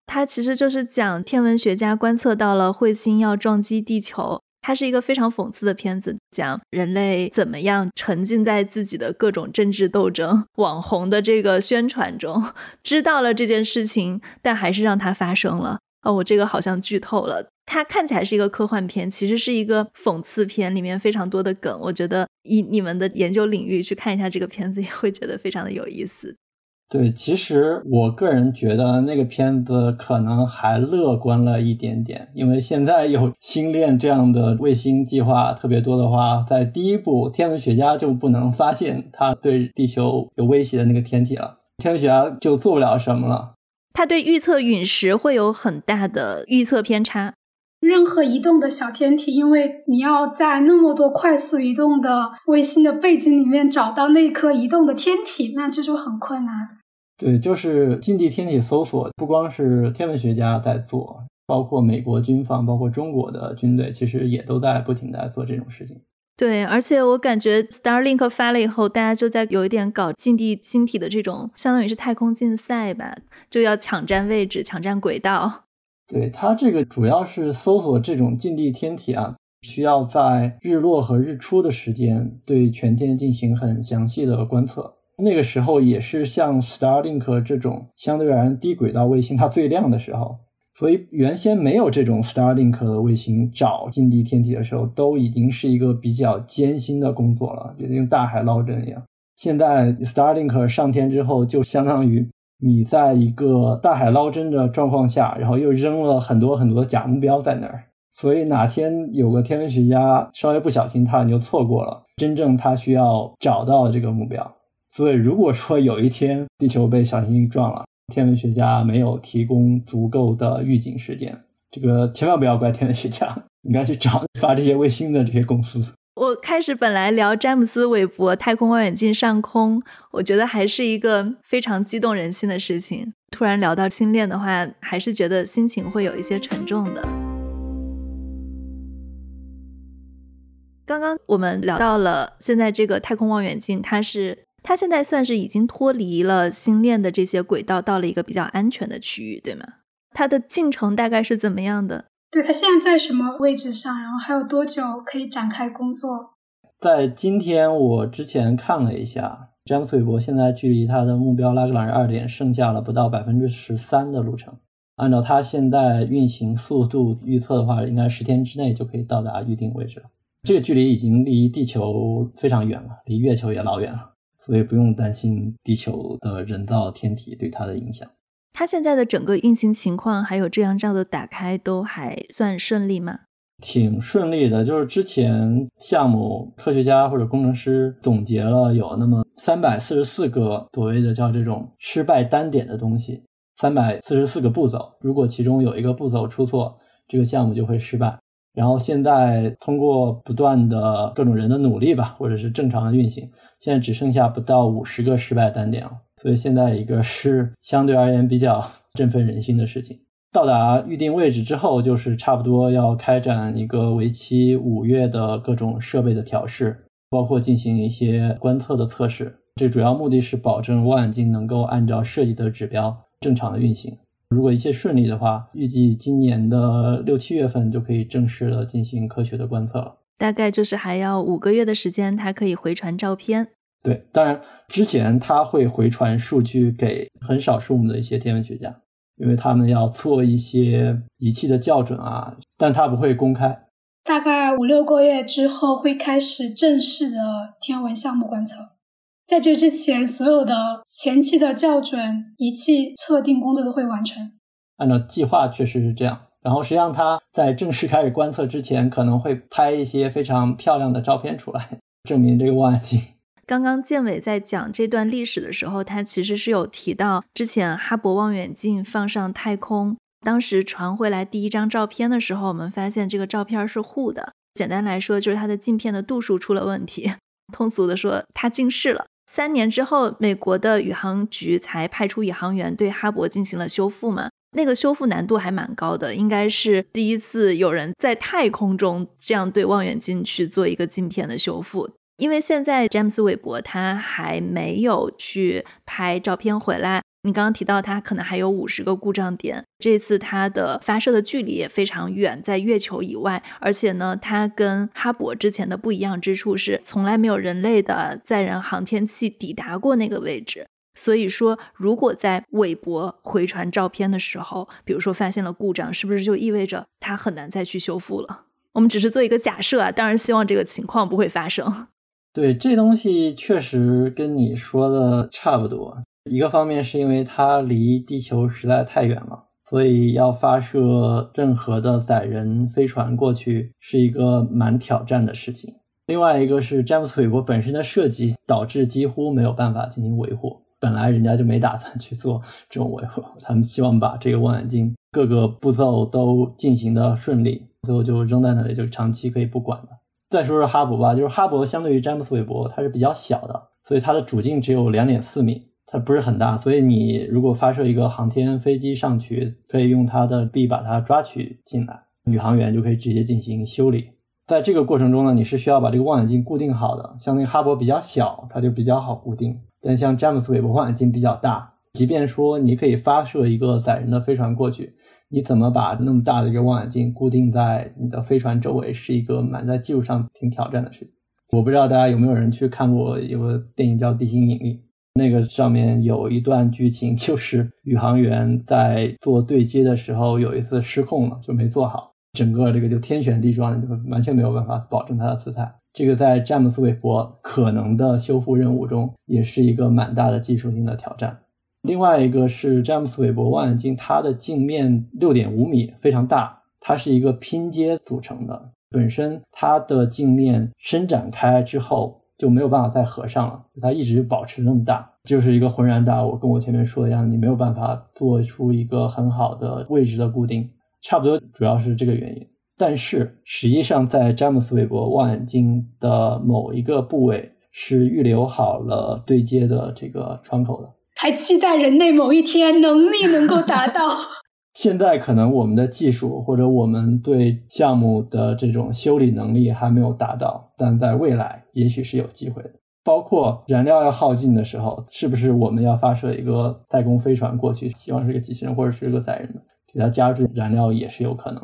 它其实就是讲天文学家观测到了彗星要撞击地球。它是一个非常讽刺的片子，讲人类怎么样沉浸在自己的各种政治斗争、网红的这个宣传中，知道了这件事情，但还是让它发生了。哦，我这个好像剧透了。它看起来是一个科幻片，其实是一个讽刺片，里面非常多的梗。我觉得以你们的研究领域去看一下这个片子，也会觉得非常的有意思。对，其实我个人觉得那个片子可能还乐观了一点点，因为现在有星链这样的卫星计划特别多的话，在第一步天文学家就不能发现它对地球有威胁的那个天体了，天文学家就做不了什么了。它对预测陨石会有很大的预测偏差。任何移动的小天体，因为你要在那么多快速移动的卫星的背景里面找到那颗移动的天体，那这就很困难。对，就是近地天体搜索，不光是天文学家在做，包括美国军方，包括中国的军队，其实也都在不停的做这种事情。对，而且我感觉 Starlink 发了以后，大家就在有一点搞近地星体的这种，相当于是太空竞赛吧，就要抢占位置，抢占轨道。对它这个主要是搜索这种近地天体啊，需要在日落和日出的时间对全天进行很详细的观测。那个时候也是像 Starlink 这种相对而言低轨道卫星它最亮的时候，所以原先没有这种 Starlink 的卫星找近地天体的时候，都已经是一个比较艰辛的工作了，就像大海捞针一样。现在 Starlink 上天之后，就相当于你在一个大海捞针的状况下，然后又扔了很多很多假目标在那儿，所以哪天有个天文学家稍微不小心，他就错过了真正他需要找到的这个目标。所以，如果说有一天地球被小行星撞了，天文学家没有提供足够的预警时间，这个千万不要怪天文学家，应该去找发这些卫星的这些公司。我开始本来聊詹姆斯·韦伯太空望远镜上空，我觉得还是一个非常激动人心的事情。突然聊到星链的话，还是觉得心情会有一些沉重的。刚刚我们聊到了现在这个太空望远镜，它是。它现在算是已经脱离了星链的这些轨道，到了一个比较安全的区域，对吗？它的进程大概是怎么样的？对，它现在在什么位置上？然后还有多久可以展开工作？在今天，我之前看了一下，詹姆斯·韦伯现在距离他的目标拉格朗日二点剩下了不到百分之十三的路程。按照他现在运行速度预测的话，应该十天之内就可以到达预定位置了。这个距离已经离地球非常远了，离月球也老远了。所以不用担心地球的人造天体对它的影响。它现在的整个运行情况，还有这样这样的打开，都还算顺利吗？挺顺利的，就是之前项目科学家或者工程师总结了有那么三百四十四个所谓的叫这种失败单点的东西，三百四十四个步骤，如果其中有一个步骤出错，这个项目就会失败。然后现在通过不断的各种人的努力吧，或者是正常的运行，现在只剩下不到五十个失败单点了。所以现在一个是相对而言比较 振奋人心的事情。到达预定位置之后，就是差不多要开展一个为期五月的各种设备的调试，包括进行一些观测的测试。这主要目的是保证望远镜能够按照设计的指标正常的运行。如果一切顺利的话，预计今年的六七月份就可以正式的进行科学的观测了。大概就是还要五个月的时间，它可以回传照片。对，当然之前它会回传数据给很少数目的一些天文学家，因为他们要做一些仪器的校准啊，但它不会公开。大概五六个月之后会开始正式的天文项目观测。在这之前，所有的前期的校准、仪器测定工作都会完成。按照计划确实是这样。然后实际上他在正式开始观测之前，可能会拍一些非常漂亮的照片出来，证明这个望远镜。刚刚建伟在讲这段历史的时候，他其实是有提到之前哈勃望远镜放上太空，当时传回来第一张照片的时候，我们发现这个照片是糊的。简单来说，就是它的镜片的度数出了问题。通俗的说，它近视了。三年之后，美国的宇航局才派出宇航员对哈勃进行了修复嘛。那个修复难度还蛮高的，应该是第一次有人在太空中这样对望远镜去做一个镜片的修复。因为现在詹姆斯韦伯他还没有去拍照片回来。你刚刚提到它可能还有五十个故障点，这次它的发射的距离也非常远，在月球以外，而且呢，它跟哈勃之前的不一样之处是，从来没有人类的载人航天器抵达过那个位置。所以说，如果在韦伯回传照片的时候，比如说发现了故障，是不是就意味着它很难再去修复了？我们只是做一个假设啊，当然希望这个情况不会发生。对，这东西确实跟你说的差不多。一个方面是因为它离地球实在太远了，所以要发射任何的载人飞船过去是一个蛮挑战的事情。另外一个是詹姆斯韦伯本身的设计导致几乎没有办法进行维护，本来人家就没打算去做这种维护，他们希望把这个望远镜各个步骤都进行的顺利，最后就扔在那里，就长期可以不管了。再说说哈勃吧，就是哈勃相对于詹姆斯韦伯它是比较小的，所以它的主镜只有两点四米。它不是很大，所以你如果发射一个航天飞机上去，可以用它的臂把它抓取进来，宇航员就可以直接进行修理。在这个过程中呢，你是需要把这个望远镜固定好的。像那个哈勃比较小，它就比较好固定，但像詹姆斯韦伯望远镜比较大，即便说你可以发射一个载人的飞船过去，你怎么把那么大的一个望远镜固定在你的飞船周围，是一个蛮在技术上挺挑战的事情。我不知道大家有没有人去看过一个电影叫《地心引力》。那个上面有一段剧情，就是宇航员在做对接的时候有一次失控了，就没做好，整个这个就天旋地转，就完全没有办法保证它的姿态。这个在詹姆斯韦伯可能的修复任务中，也是一个蛮大的技术性的挑战。另外一个是詹姆斯韦伯望远镜，它的镜面六点五米，非常大，它是一个拼接组成的，本身它的镜面伸展开之后。就没有办法再合上了，它一直保持那么大，就是一个浑然大物。跟我前面说的一样，你没有办法做出一个很好的位置的固定，差不多主要是这个原因。但是实际上，在詹姆斯韦伯望远镜的某一个部位是预留好了对接的这个窗口的，还期待人类某一天能力能够达到。现在可能我们的技术或者我们对项目的这种修理能力还没有达到，但在未来也许是有机会的。包括燃料要耗尽的时候，是不是我们要发射一个太空飞船过去，希望是个机器人或者是个载人的，给它加注燃料也是有可能。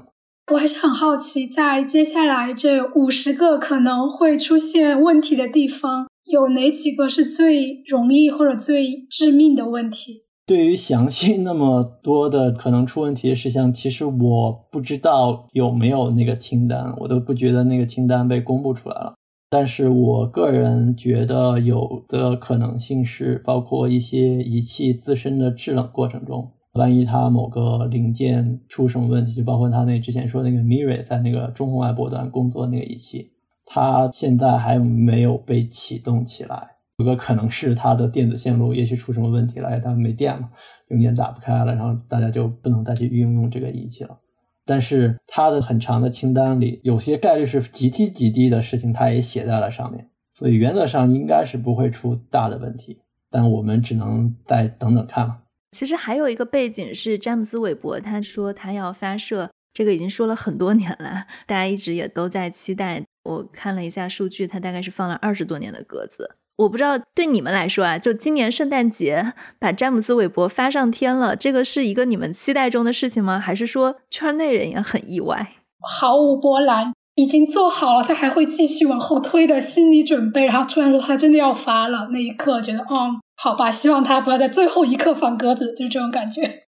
我还是很好奇，在接下来这五十个可能会出现问题的地方，有哪几个是最容易或者最致命的问题？对于详细那么多的可能出问题的事项，其实我不知道有没有那个清单，我都不觉得那个清单被公布出来了。但是我个人觉得有的可能性是，包括一些仪器自身的制冷过程中，万一它某个零件出什么问题，就包括它那之前说那个 Miri 在那个中红外波段工作那个仪器，它现在还没有被启动起来。有个可能是它的电子线路也许出什么问题了，它没电了，用电打不开了，然后大家就不能再去运用这个仪器了。但是它的很长的清单里，有些概率是极低极低的事情，它也写在了上面，所以原则上应该是不会出大的问题。但我们只能再等等看了。其实还有一个背景是詹姆斯韦伯，他说他要发射，这个已经说了很多年了，大家一直也都在期待。我看了一下数据，他大概是放了二十多年的鸽子。我不知道对你们来说啊，就今年圣诞节把詹姆斯韦伯发上天了，这个是一个你们期待中的事情吗？还是说圈内人也很意外？毫无波澜，已经做好了他还会继续往后推的心理准备，然后突然说他真的要发了，那一刻觉得，哦，好吧，希望他不要在最后一刻放鸽子，就是这种感觉。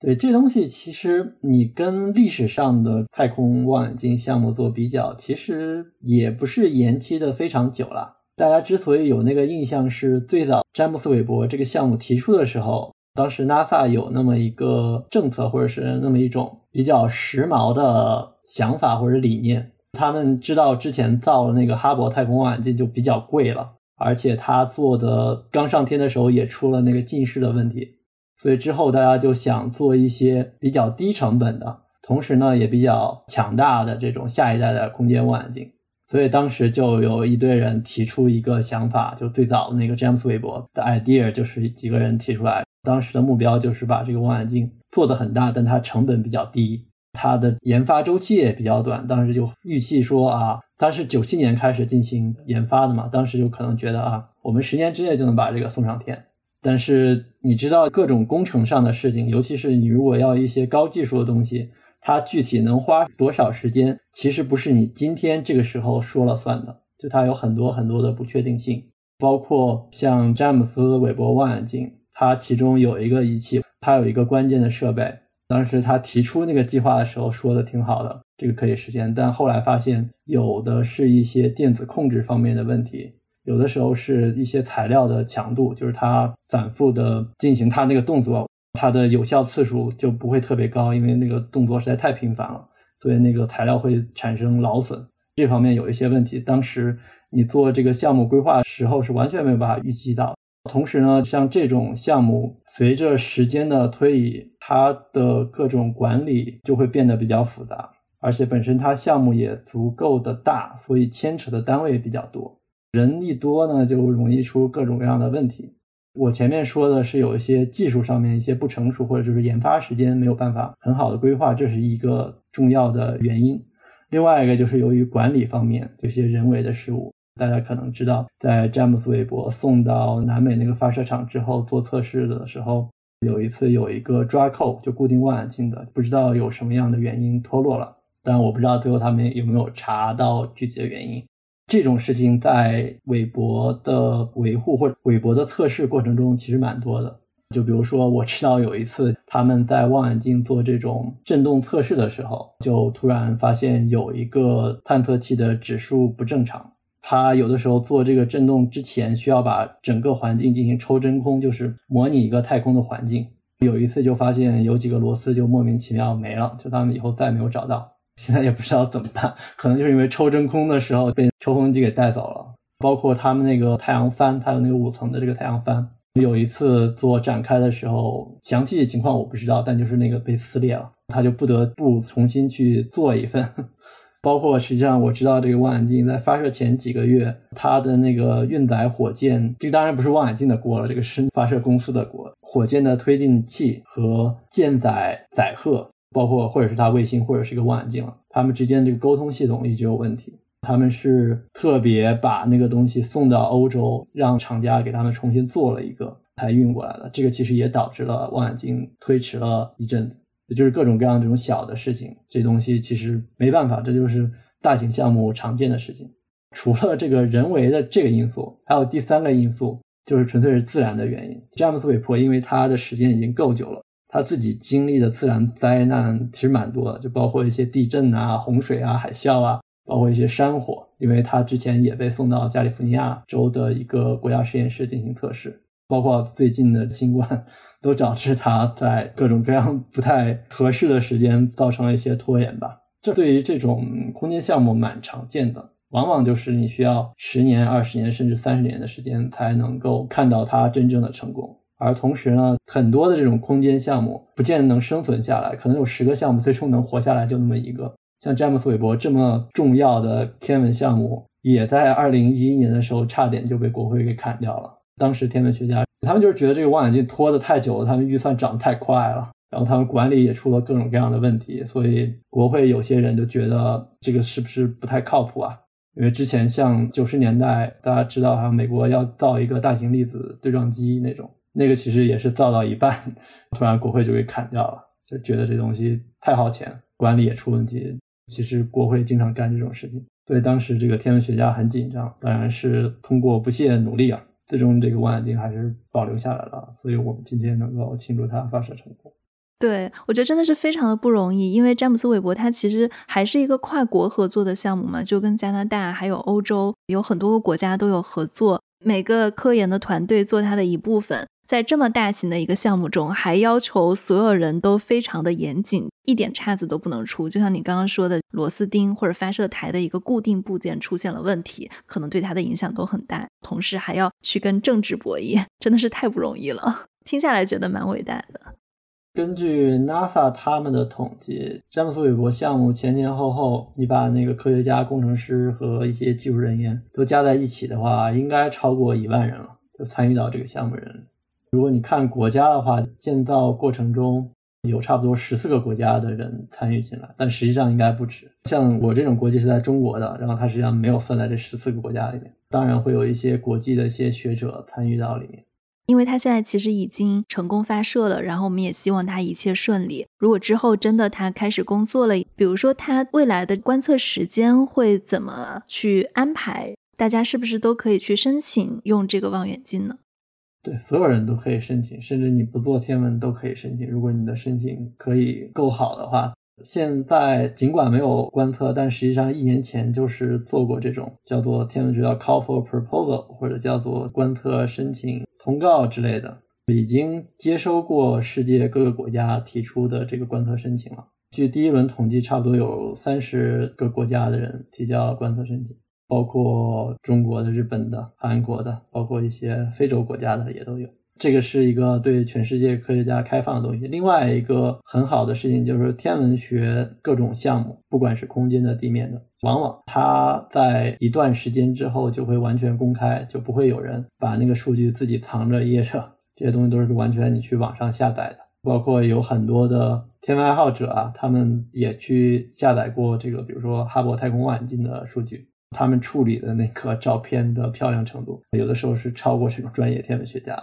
对，这东西其实你跟历史上的太空望远镜项目做比较，其实也不是延期的非常久了。大家之所以有那个印象，是最早詹姆斯韦伯这个项目提出的时候，当时 NASA 有那么一个政策，或者是那么一种比较时髦的想法或者理念。他们知道之前造的那个哈勃太空望远镜就比较贵了，而且他做的刚上天的时候也出了那个近视的问题，所以之后大家就想做一些比较低成本的，同时呢也比较强大的这种下一代的空间望远镜。所以当时就有一堆人提出一个想法，就最早那个詹姆斯韦伯的 idea 就是几个人提出来，当时的目标就是把这个望远镜做的很大，但它成本比较低，它的研发周期也比较短。当时就预计说啊，它是九七年开始进行研发的嘛，当时就可能觉得啊，我们十年之内就能把这个送上天。但是你知道各种工程上的事情，尤其是你如果要一些高技术的东西，它具体能花多少时间，其实不是你今天这个时候说了算的，就它有很多很多的不确定性。包括像詹姆斯韦伯望远镜，它其中有一个仪器，它有一个关键的设备。当时他提出那个计划的时候说的挺好的，这个可以实现。但后来发现有的是一些电子控制方面的问题。有的时候是一些材料的强度，就是它反复的进行它那个动作，它的有效次数就不会特别高，因为那个动作实在太频繁了，所以那个材料会产生劳损。这方面有一些问题，当时你做这个项目规划时候是完全没有办法预计到。同时呢，像这种项目随着时间的推移，它的各种管理就会变得比较复杂，而且本身它项目也足够的大，所以牵扯的单位也比较多。人一多呢，就容易出各种各样的问题。我前面说的是有一些技术上面一些不成熟，或者就是研发时间没有办法很好的规划，这是一个重要的原因。另外一个就是由于管理方面这些人为的失误。大家可能知道，在詹姆斯韦伯送到南美那个发射场之后做测试的时候，有一次有一个抓扣就固定望远镜的，不知道有什么样的原因脱落了。但我不知道最后他们有没有查到具体的原因。这种事情在韦伯的维护或者韦伯的测试过程中其实蛮多的。就比如说，我知道有一次他们在望远镜做这种振动测试的时候，就突然发现有一个探测器的指数不正常。它有的时候做这个振动之前需要把整个环境进行抽真空，就是模拟一个太空的环境。有一次就发现有几个螺丝就莫名其妙没了，就他们以后再没有找到。现在也不知道怎么办，可能就是因为抽真空的时候被抽风机给带走了。包括他们那个太阳帆，它有那个五层的这个太阳帆，有一次做展开的时候，详细的情况我不知道，但就是那个被撕裂了，他就不得不重新去做一份。包括实际上我知道这个望远镜在发射前几个月，它的那个运载火箭，这个当然不是望远镜的锅了，这个是发射公司的锅，火箭的推进器和舰载载荷。包括或者是它卫星，或者是一个望远镜他，们之间这个沟通系统一直有问题。他们是特别把那个东西送到欧洲，让厂家给他们重新做了一个，才运过来的。这个其实也导致了望远镜推迟了一阵子。也就是各种各样这种小的事情，这东西其实没办法，这就是大型项目常见的事情。除了这个人为的这个因素，还有第三个因素，就是纯粹是自然的原因。詹姆斯韦伯因为他的时间已经够久了。他自己经历的自然灾难其实蛮多的，就包括一些地震啊、洪水啊、海啸啊，包括一些山火。因为他之前也被送到加利福尼亚州的一个国家实验室进行测试，包括最近的新冠，都导致他在各种各样不太合适的时间造成了一些拖延吧。这对于这种空间项目蛮常见的，往往就是你需要十年、二十年甚至三十年的时间才能够看到它真正的成功。而同时呢，很多的这种空间项目不见得能生存下来，可能有十个项目最终能活下来就那么一个。像詹姆斯韦伯这么重要的天文项目，也在二零一一年的时候差点就被国会给砍掉了。当时天文学家他们就是觉得这个望远镜拖得太久了，他们预算涨得太快了，然后他们管理也出了各种各样的问题，所以国会有些人就觉得这个是不是不太靠谱啊？因为之前像九十年代大家知道哈，美国要造一个大型粒子对撞机那种。那个其实也是造到一半，突然国会就给砍掉了，就觉得这东西太耗钱，管理也出问题。其实国会经常干这种事情，所以当时这个天文学家很紧张。当然是通过不懈努力啊，最终这个望远镜还是保留下来了。所以我们今天能够庆祝它发射成功。对我觉得真的是非常的不容易，因为詹姆斯韦伯他其实还是一个跨国合作的项目嘛，就跟加拿大还有欧洲有很多个国家都有合作，每个科研的团队做它的一部分。在这么大型的一个项目中，还要求所有人都非常的严谨，一点岔子都不能出。就像你刚刚说的，螺丝钉或者发射台的一个固定部件出现了问题，可能对它的影响都很大。同时还要去跟政治博弈，真的是太不容易了。听下来觉得蛮伟大的。根据 NASA 他们的统计，詹姆斯韦伯项目前前后后，你把那个科学家、工程师和一些技术人员都加在一起的话，应该超过一万人了，就参与到这个项目人。如果你看国家的话，建造过程中有差不多十四个国家的人参与进来，但实际上应该不止。像我这种国籍是在中国的，然后它实际上没有算在这十四个国家里面。当然会有一些国际的一些学者参与到里面。因为它现在其实已经成功发射了，然后我们也希望它一切顺利。如果之后真的它开始工作了，比如说它未来的观测时间会怎么去安排？大家是不是都可以去申请用这个望远镜呢？对，所有人都可以申请，甚至你不做天文都可以申请。如果你的申请可以够好的话，现在尽管没有观测，但实际上一年前就是做过这种叫做天文学叫 call for proposal 或者叫做观测申请通告之类的，已经接收过世界各个国家提出的这个观测申请了。据第一轮统计，差不多有三十个国家的人提交了观测申请。包括中国的、日本的、韩国的，包括一些非洲国家的也都有。这个是一个对全世界科学家开放的东西。另外一个很好的事情就是天文学各种项目，不管是空间的、地面的，往往它在一段时间之后就会完全公开，就不会有人把那个数据自己藏着掖着。这些东西都是完全你去网上下载的。包括有很多的天文爱好者啊，他们也去下载过这个，比如说哈勃太空望远镜的数据。他们处理的那个照片的漂亮程度，有的时候是超过这种专业天文学家。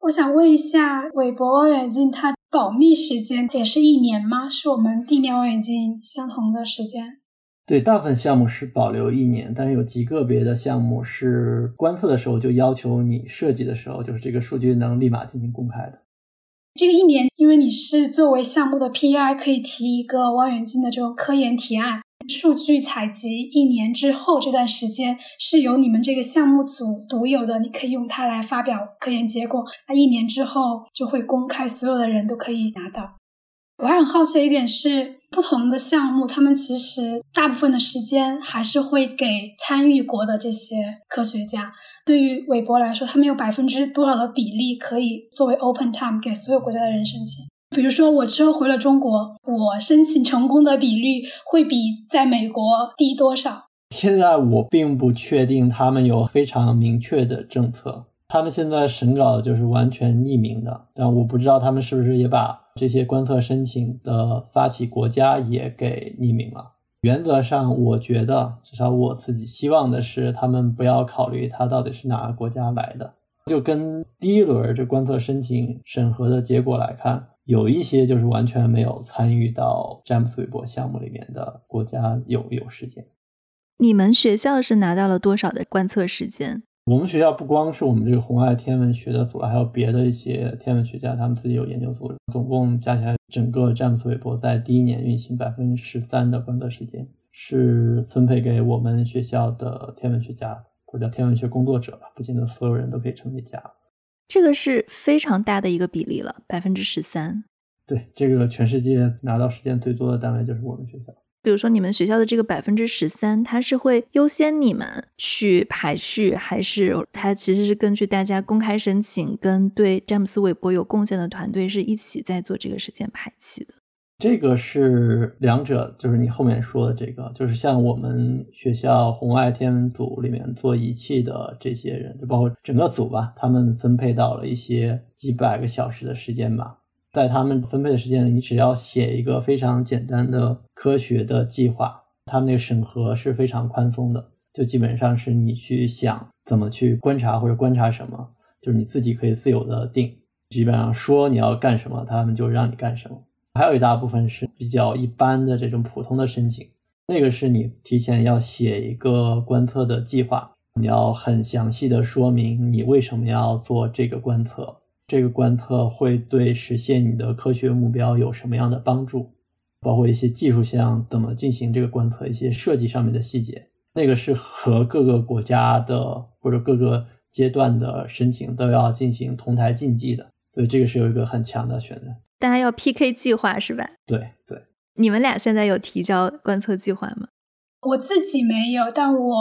我想问一下，韦伯望远镜它保密时间也是一年吗？是我们地面望远镜相同的时间？对，大部分项目是保留一年，但是有极个别的项目是观测的时候就要求你设计的时候，就是这个数据能立马进行公开的。这个一年，因为你是作为项目的 PI，可以提一个望远镜的这种科研提案。数据采集一年之后，这段时间是由你们这个项目组独有的，你可以用它来发表科研结果。那一年之后就会公开，所有的人都可以拿到。我还很好奇的一点是，不同的项目，他们其实大部分的时间还是会给参与国的这些科学家。对于韦伯来说，他们有百分之多少的比例可以作为 open time 给所有国家的人申请？比如说，我之后回了中国，我申请成功的比率会比在美国低多少？现在我并不确定，他们有非常明确的政策。他们现在审稿就是完全匿名的，但我不知道他们是不是也把这些观测申请的发起国家也给匿名了。原则上，我觉得至少我自己希望的是，他们不要考虑他到底是哪个国家来的。就跟第一轮这观测申请审核的结果来看。有一些就是完全没有参与到詹姆斯韦伯项目里面的国家有有时间。你们学校是拿到了多少的观测时间？我们学校不光是我们这个红外天文学的组，还有别的一些天文学家，他们自己有研究组。总共加起来，整个詹姆斯韦伯在第一年运行百分之十三的观测时间是分配给我们学校的天文学家或者叫天文学工作者吧，不见得所有人都可以成为家。这个是非常大的一个比例了，百分之十三。对，这个全世界拿到时间最多的单位就是我们学校。比如说，你们学校的这个百分之十三，它是会优先你们去排序，还是它其实是根据大家公开申请跟对詹姆斯韦伯有贡献的团队是一起在做这个时间排期的？这个是两者，就是你后面说的这个，就是像我们学校红外天文组里面做仪器的这些人，就包括整个组吧，他们分配到了一些几百个小时的时间吧。在他们分配的时间里，你只要写一个非常简单的科学的计划，他们那个审核是非常宽松的，就基本上是你去想怎么去观察或者观察什么，就是你自己可以自由的定，基本上说你要干什么，他们就让你干什么。还有一大部分是比较一般的这种普通的申请，那个是你提前要写一个观测的计划，你要很详细的说明你为什么要做这个观测，这个观测会对实现你的科学目标有什么样的帮助，包括一些技术项怎么进行这个观测，一些设计上面的细节，那个是和各个国家的或者各个阶段的申请都要进行同台竞技的，所以这个是有一个很强的选择。大家要 PK 计划是吧？对对，你们俩现在有提交观测计划吗？我自己没有，但我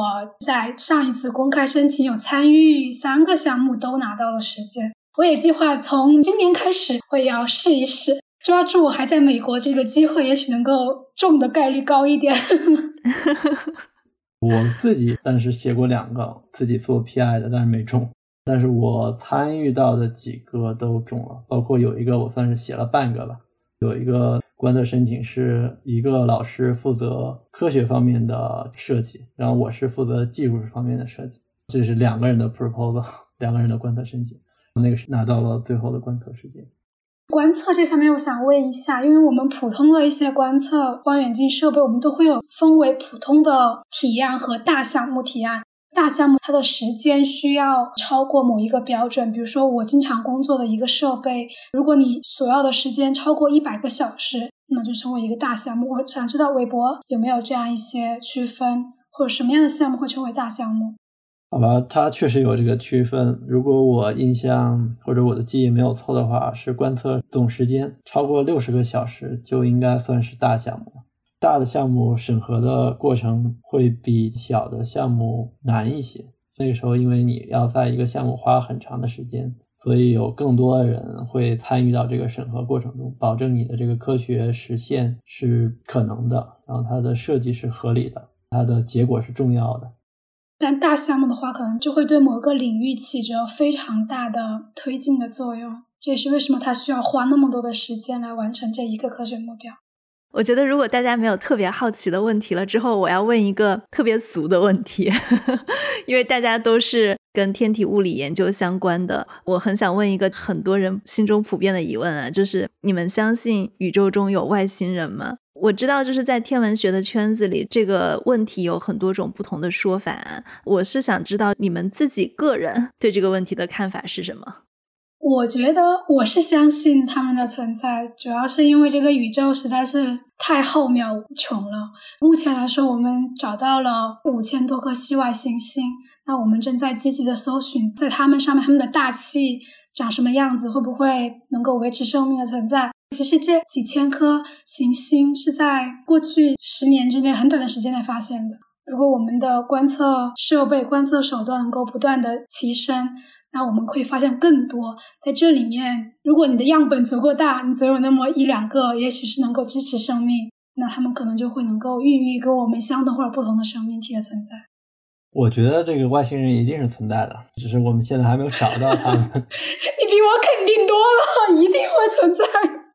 在上一次公开申请有参与，三个项目都拿到了时间。我也计划从今年开始会要试一试，抓住我还在美国这个机会，也许能够中的概率高一点。我自己但是写过两个自己做 PI 的，但是没中。但是我参与到的几个都中了，包括有一个我算是写了半个吧，有一个观测申请是一个老师负责科学方面的设计，然后我是负责技术方面的设计，这是两个人的 proposal，两个人的观测申请，那个是拿到了最后的观测时间。观测这方面，我想问一下，因为我们普通的一些观测望远镜设备，我们都会有分为普通的体验和大项目体验。大项目它的时间需要超过某一个标准，比如说我经常工作的一个设备，如果你所要的时间超过一百个小时，那就成为一个大项目。我想知道韦博有没有这样一些区分，或者什么样的项目会称为大项目？好吧，它确实有这个区分。如果我印象或者我的记忆没有错的话，是观测总时间超过六十个小时就应该算是大项目。大的项目审核的过程会比小的项目难一些。那个时候，因为你要在一个项目花很长的时间，所以有更多的人会参与到这个审核过程中，保证你的这个科学实现是可能的，然后它的设计是合理的，它的结果是重要的。但大项目的话，可能就会对某个领域起着非常大的推进的作用。这也是为什么它需要花那么多的时间来完成这一个科学目标。我觉得，如果大家没有特别好奇的问题了，之后我要问一个特别俗的问题，因为大家都是跟天体物理研究相关的，我很想问一个很多人心中普遍的疑问啊，就是你们相信宇宙中有外星人吗？我知道，就是在天文学的圈子里，这个问题有很多种不同的说法。我是想知道你们自己个人对这个问题的看法是什么。我觉得我是相信他们的存在，主要是因为这个宇宙实在是太浩渺无穷了。目前来说，我们找到了五千多颗系外行星，那我们正在积极的搜寻，在它们上面，它们的大气长什么样子，会不会能够维持生命的存在？其实这几千颗行星是在过去十年之内很短的时间内发现的。如果我们的观测设备、观测手段能够不断的提升，那我们会发现更多，在这里面，如果你的样本足够大，你总有那么一两个，也许是能够支持生命，那他们可能就会能够孕育跟我们相同或者不同的生命体的存在。我觉得这个外星人一定是存在的，只是我们现在还没有找到他们。你比我肯定多了，一定会存在，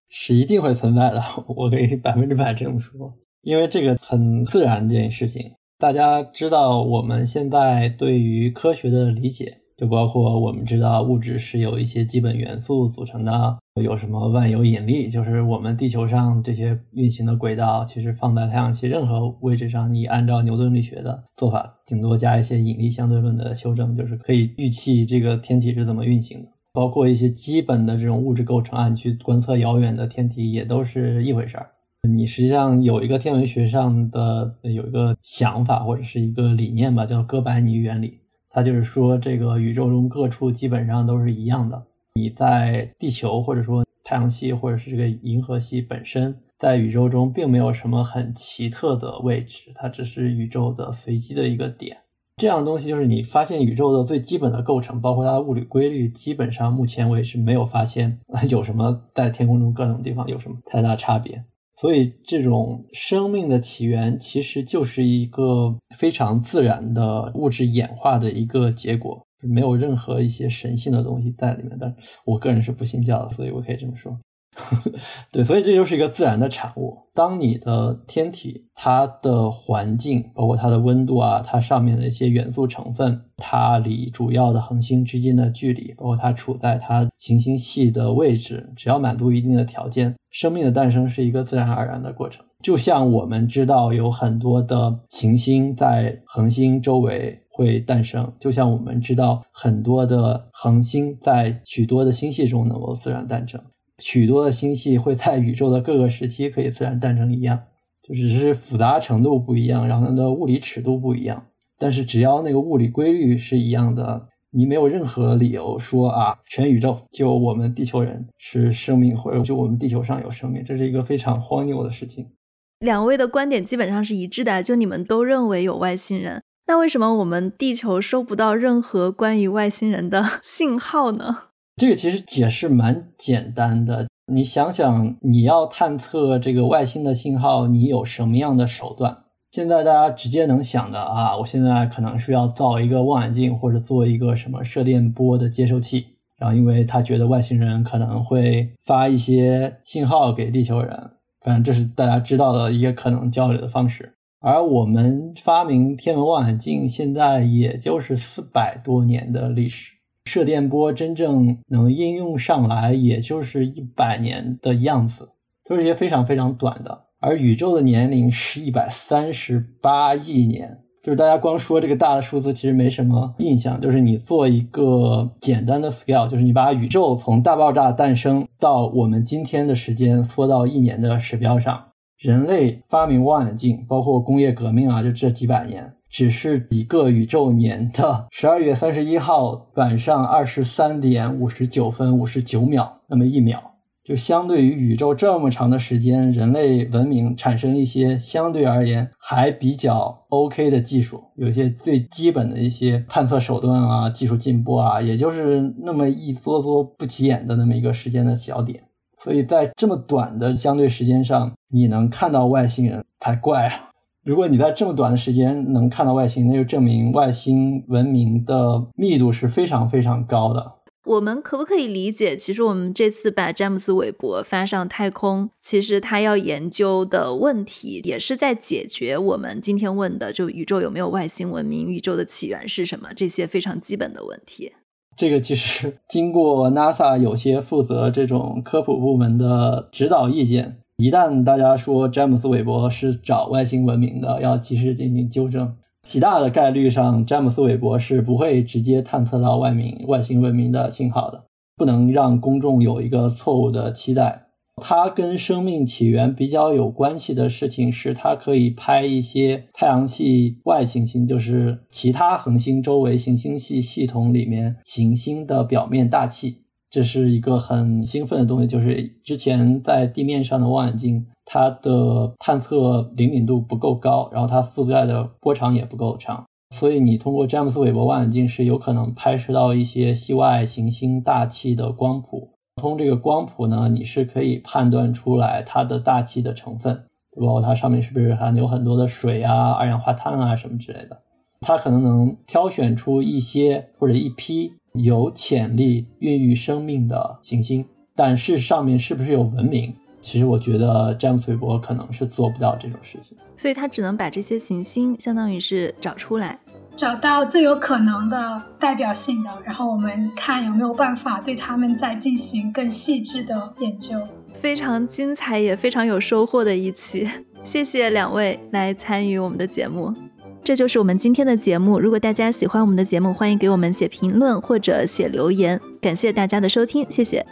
是一定会存在的，我可以百分之百这么说，因为这个很自然这件事情。大家知道，我们现在对于科学的理解。就包括我们知道物质是由一些基本元素组成的，有什么万有引力，就是我们地球上这些运行的轨道，其实放在太阳系任何位置上，你按照牛顿力学的做法，顶多加一些引力相对论的修正，就是可以预期这个天体是怎么运行的。包括一些基本的这种物质构成，啊，你去观测遥远的天体也都是一回事儿。你实际上有一个天文学上的有一个想法或者是一个理念吧，叫哥白尼原理。它就是说，这个宇宙中各处基本上都是一样的。你在地球，或者说太阳系，或者是这个银河系本身，在宇宙中并没有什么很奇特的位置，它只是宇宙的随机的一个点。这样的东西就是你发现宇宙的最基本的构成，包括它的物理规律，基本上目前为止没有发现 有什么在天空中各种地方有什么太大差别。所以，这种生命的起源其实就是一个非常自然的物质演化的一个结果，没有任何一些神性的东西在里面。但我个人是不信教的，所以我可以这么说。对，所以这就是一个自然的产物。当你的天体它的环境，包括它的温度啊，它上面的一些元素成分，它离主要的恒星之间的距离，包括它处在它行星系的位置，只要满足一定的条件，生命的诞生是一个自然而然的过程。就像我们知道有很多的行星在恒星周围会诞生，就像我们知道很多的恒星在许多的星系中能够自然诞生。许多的星系会在宇宙的各个时期可以自然诞生一样，就只是复杂程度不一样，然后它的物理尺度不一样。但是只要那个物理规律是一样的，你没有任何理由说啊，全宇宙就我们地球人是生命，或者就我们地球上有生命，这是一个非常荒谬的事情。两位的观点基本上是一致的，就你们都认为有外星人，那为什么我们地球收不到任何关于外星人的 信号呢？这个其实解释蛮简单的，你想想，你要探测这个外星的信号，你有什么样的手段？现在大家直接能想的啊，我现在可能是要造一个望远镜，或者做一个什么射电波的接收器，然后因为他觉得外星人可能会发一些信号给地球人，反正这是大家知道的一个可能交流的方式。而我们发明天文望远镜，现在也就是四百多年的历史，射电波真正能应用上来，也就是一百年的样子，都是一些非常非常短的。而宇宙的年龄是一百三十八亿年。就是大家光说这个大的数字，其实没什么印象。就是你做一个简单的 scale，就是你把宇宙从大爆炸诞生到我们今天的时间缩到一年的时标上。人类发明望远镜，包括工业革命啊，就这几百年，只是一个宇宙年的十二月三十一号晚上二十三点五十九分五十九秒那么一秒。就相对于宇宙这么长的时间，人类文明产生一些相对而言还比较 OK 的技术，有些最基本的一些探测手段啊，技术进步啊，也就是那么一撮撮不起眼的那么一个时间的小点。所以在这么短的相对时间上，你能看到外星人，才怪了。如果你在这么短的时间能看到外星，那就证明外星文明的密度是非常非常高的。我们可不可以理解，其实我们这次把詹姆斯·韦伯发上太空，其实他要研究的问题，也是在解决我们今天问的，就宇宙有没有外星文明，宇宙的起源是什么这些非常基本的问题。这个其实经过 NASA 有些负责这种科普部门的指导意见，一旦大家说詹姆斯·韦伯是找外星文明的，要及时进行纠正。极大的概率上，詹姆斯·韦伯是不会直接探测到外明外星文明的信号的。不能让公众有一个错误的期待。它跟生命起源比较有关系的事情是，它可以拍一些太阳系外行星，就是其他恒星周围行星系系统里面行星的表面大气。这是一个很兴奋的东西，就是之前在地面上的望远镜。它的探测灵敏度不够高，然后它覆盖的波长也不够长，所以你通过詹姆斯韦伯望远镜是有可能拍摄到一些系外行星大气的光谱。通这个光谱呢，你是可以判断出来它的大气的成分，包括它上面是不是含有很多的水啊、二氧化碳啊什么之类的。它可能能挑选出一些或者一批有潜力孕育生命的行星，但是上面是不是有文明？其实我觉得詹姆斯韦伯可能是做不到这种事情，所以他只能把这些行星，相当于是找出来，找到最有可能的代表性的，然后我们看有没有办法对他们再进行更细致的研究。非常精彩也非常有收获的一期，谢谢两位来参与我们的节目。这就是我们今天的节目。如果大家喜欢我们的节目，欢迎给我们写评论或者写留言。感谢大家的收听，谢谢。